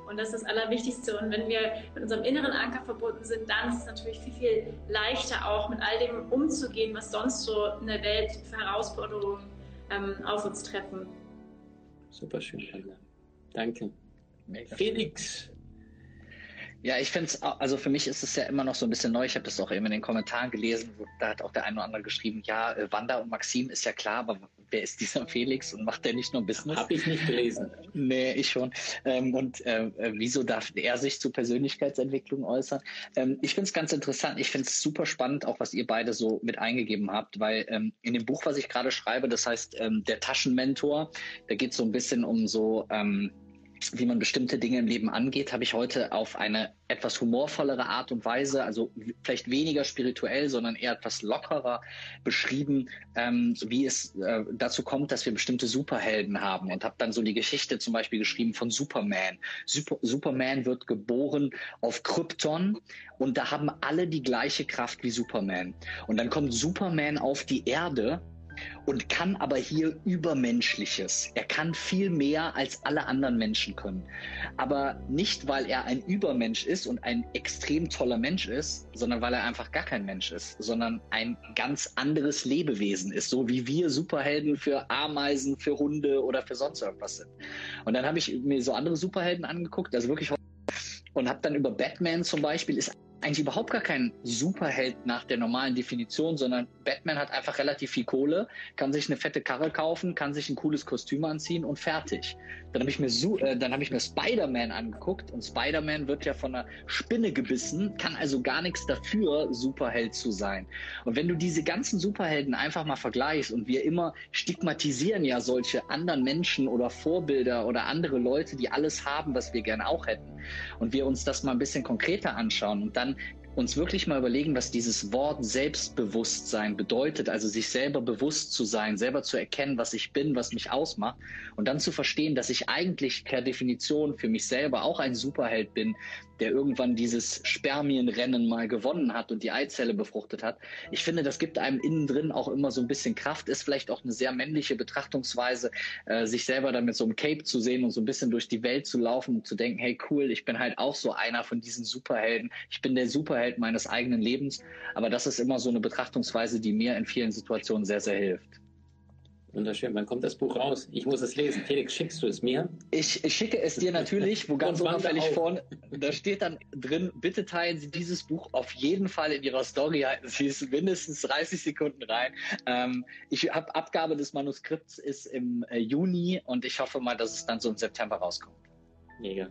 Und das ist das Allerwichtigste. Und wenn wir mit unserem inneren Anker verbunden sind, dann ist es natürlich viel, viel leichter auch mit all dem umzugehen, was sonst so in der Welt für Herausforderungen ähm, auf uns treffen. Super schön, Anna. Danke. Mega Felix, ja, ich finde es, also für mich ist es ja immer noch so ein bisschen neu. Ich habe das auch eben in den Kommentaren gelesen. Da hat auch der eine oder andere geschrieben, ja, äh, Wanda und Maxim ist ja klar, aber wer ist dieser Felix und macht der nicht nur Business? Habe ich nicht gelesen. nee, ich schon. Ähm, und äh, wieso darf er sich zu Persönlichkeitsentwicklung äußern? Ähm, ich finde es ganz interessant. Ich finde es super spannend, auch was ihr beide so mit eingegeben habt, weil ähm, in dem Buch, was ich gerade schreibe, das heißt ähm, der Taschenmentor, da geht es so ein bisschen um so ähm, wie man bestimmte Dinge im Leben angeht, habe ich heute auf eine etwas humorvollere Art und Weise, also vielleicht weniger spirituell, sondern eher etwas lockerer beschrieben, ähm, wie es äh, dazu kommt, dass wir bestimmte Superhelden haben und habe dann so die Geschichte zum Beispiel geschrieben von Superman. Super, Superman wird geboren auf Krypton und da haben alle die gleiche Kraft wie Superman. Und dann kommt Superman auf die Erde und kann aber hier Übermenschliches. Er kann viel mehr als alle anderen Menschen können. Aber nicht, weil er ein Übermensch ist und ein extrem toller Mensch ist, sondern weil er einfach gar kein Mensch ist, sondern ein ganz anderes Lebewesen ist, so wie wir Superhelden für Ameisen, für Hunde oder für sonst irgendwas sind. Und dann habe ich mir so andere Superhelden angeguckt, also wirklich und habe dann über Batman zum Beispiel ist eigentlich überhaupt gar kein Superheld nach der normalen Definition, sondern Batman hat einfach relativ viel Kohle, kann sich eine fette Karre kaufen, kann sich ein cooles Kostüm anziehen und fertig. Dann habe ich mir, äh, hab mir Spider-Man angeguckt und Spider-Man wird ja von einer Spinne gebissen, kann also gar nichts dafür, Superheld zu sein. Und wenn du diese ganzen Superhelden einfach mal vergleichst und wir immer stigmatisieren ja solche anderen Menschen oder Vorbilder oder andere Leute, die alles haben, was wir gerne auch hätten, und wir uns das mal ein bisschen konkreter anschauen und dann uns wirklich mal überlegen, was dieses Wort Selbstbewusstsein bedeutet, also sich selber bewusst zu sein, selber zu erkennen, was ich bin, was mich ausmacht. Und dann zu verstehen, dass ich eigentlich per Definition für mich selber auch ein Superheld bin, der irgendwann dieses Spermienrennen mal gewonnen hat und die Eizelle befruchtet hat. Ich finde, das gibt einem innen drin auch immer so ein bisschen Kraft, ist vielleicht auch eine sehr männliche Betrachtungsweise, äh, sich selber dann mit so einem Cape zu sehen und so ein bisschen durch die Welt zu laufen und zu denken, hey cool, ich bin halt auch so einer von diesen Superhelden. Ich bin der Superheld meines eigenen Lebens. Aber das ist immer so eine Betrachtungsweise, die mir in vielen Situationen sehr, sehr hilft. Wunderschön. Wann kommt das Buch raus? Ich muss es lesen. Felix, schickst du es mir? Ich, ich schicke es dir natürlich, wo ganz unauffällig vorne, da steht dann drin, bitte teilen Sie dieses Buch auf jeden Fall in Ihrer Story. Halten Sie es mindestens 30 Sekunden rein. Ähm, ich habe Abgabe des Manuskripts ist im äh, Juni und ich hoffe mal, dass es dann so im September rauskommt. Mega.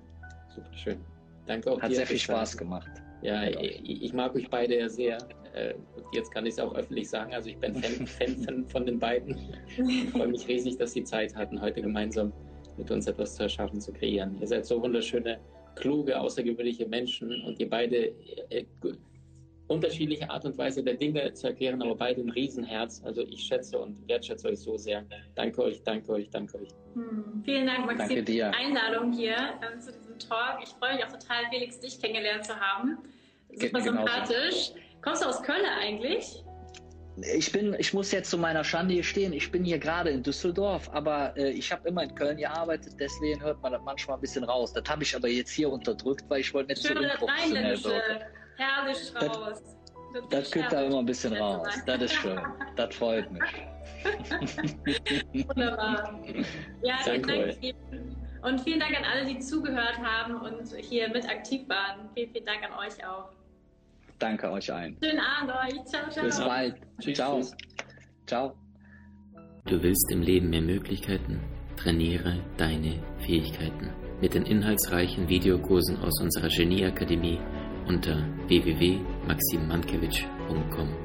Super schön. Danke auch Hat dir. sehr viel Spaß gemacht. Ja, ich, ich, mag euch beide sehr. Äh, jetzt kann ich es auch öffentlich sagen. Also ich bin Fan, Fan, Fan von den beiden. Ich freue mich riesig, dass sie Zeit hatten, heute gemeinsam mit uns etwas zu erschaffen, zu kreieren. Ihr seid so wunderschöne, kluge, außergewöhnliche Menschen und ihr beide äh, unterschiedliche Art und Weise der Dinge zu erklären, aber beide ein Riesenherz. Also ich schätze und wertschätze euch so sehr. Danke euch, danke euch, danke euch. Hm. Vielen Dank, Maxim, für die Einladung hier äh, zu diesem Talk. Ich freue mich auch total, Felix, dich kennengelernt zu haben super sympathisch. Kommst du aus Köln eigentlich? Ich bin, ich muss jetzt zu meiner Schande hier stehen. Ich bin hier gerade in Düsseldorf, aber äh, ich habe immer in Köln gearbeitet, deswegen hört man das manchmal ein bisschen raus. Das habe ich aber jetzt hier unterdrückt, weil ich wollte nicht Schön, so unprofessionell wirken. Herrlich raus. Das, das geht da immer ein bisschen raus. Das ist schön. Das freut mich. Wunderbar. Ja, Danke Dank euch. Und vielen Dank an alle, die zugehört haben und hier mit aktiv waren. Vielen, vielen Dank an euch auch. Danke euch allen. Schönen Abend euch. Ciao, ciao. Bis bald. Tschüss. Ciao. Ciao. Du willst im Leben mehr Möglichkeiten? Trainiere deine Fähigkeiten. Mit den inhaltsreichen Videokursen aus unserer Genieakademie unter www.maximmankiewicz.com.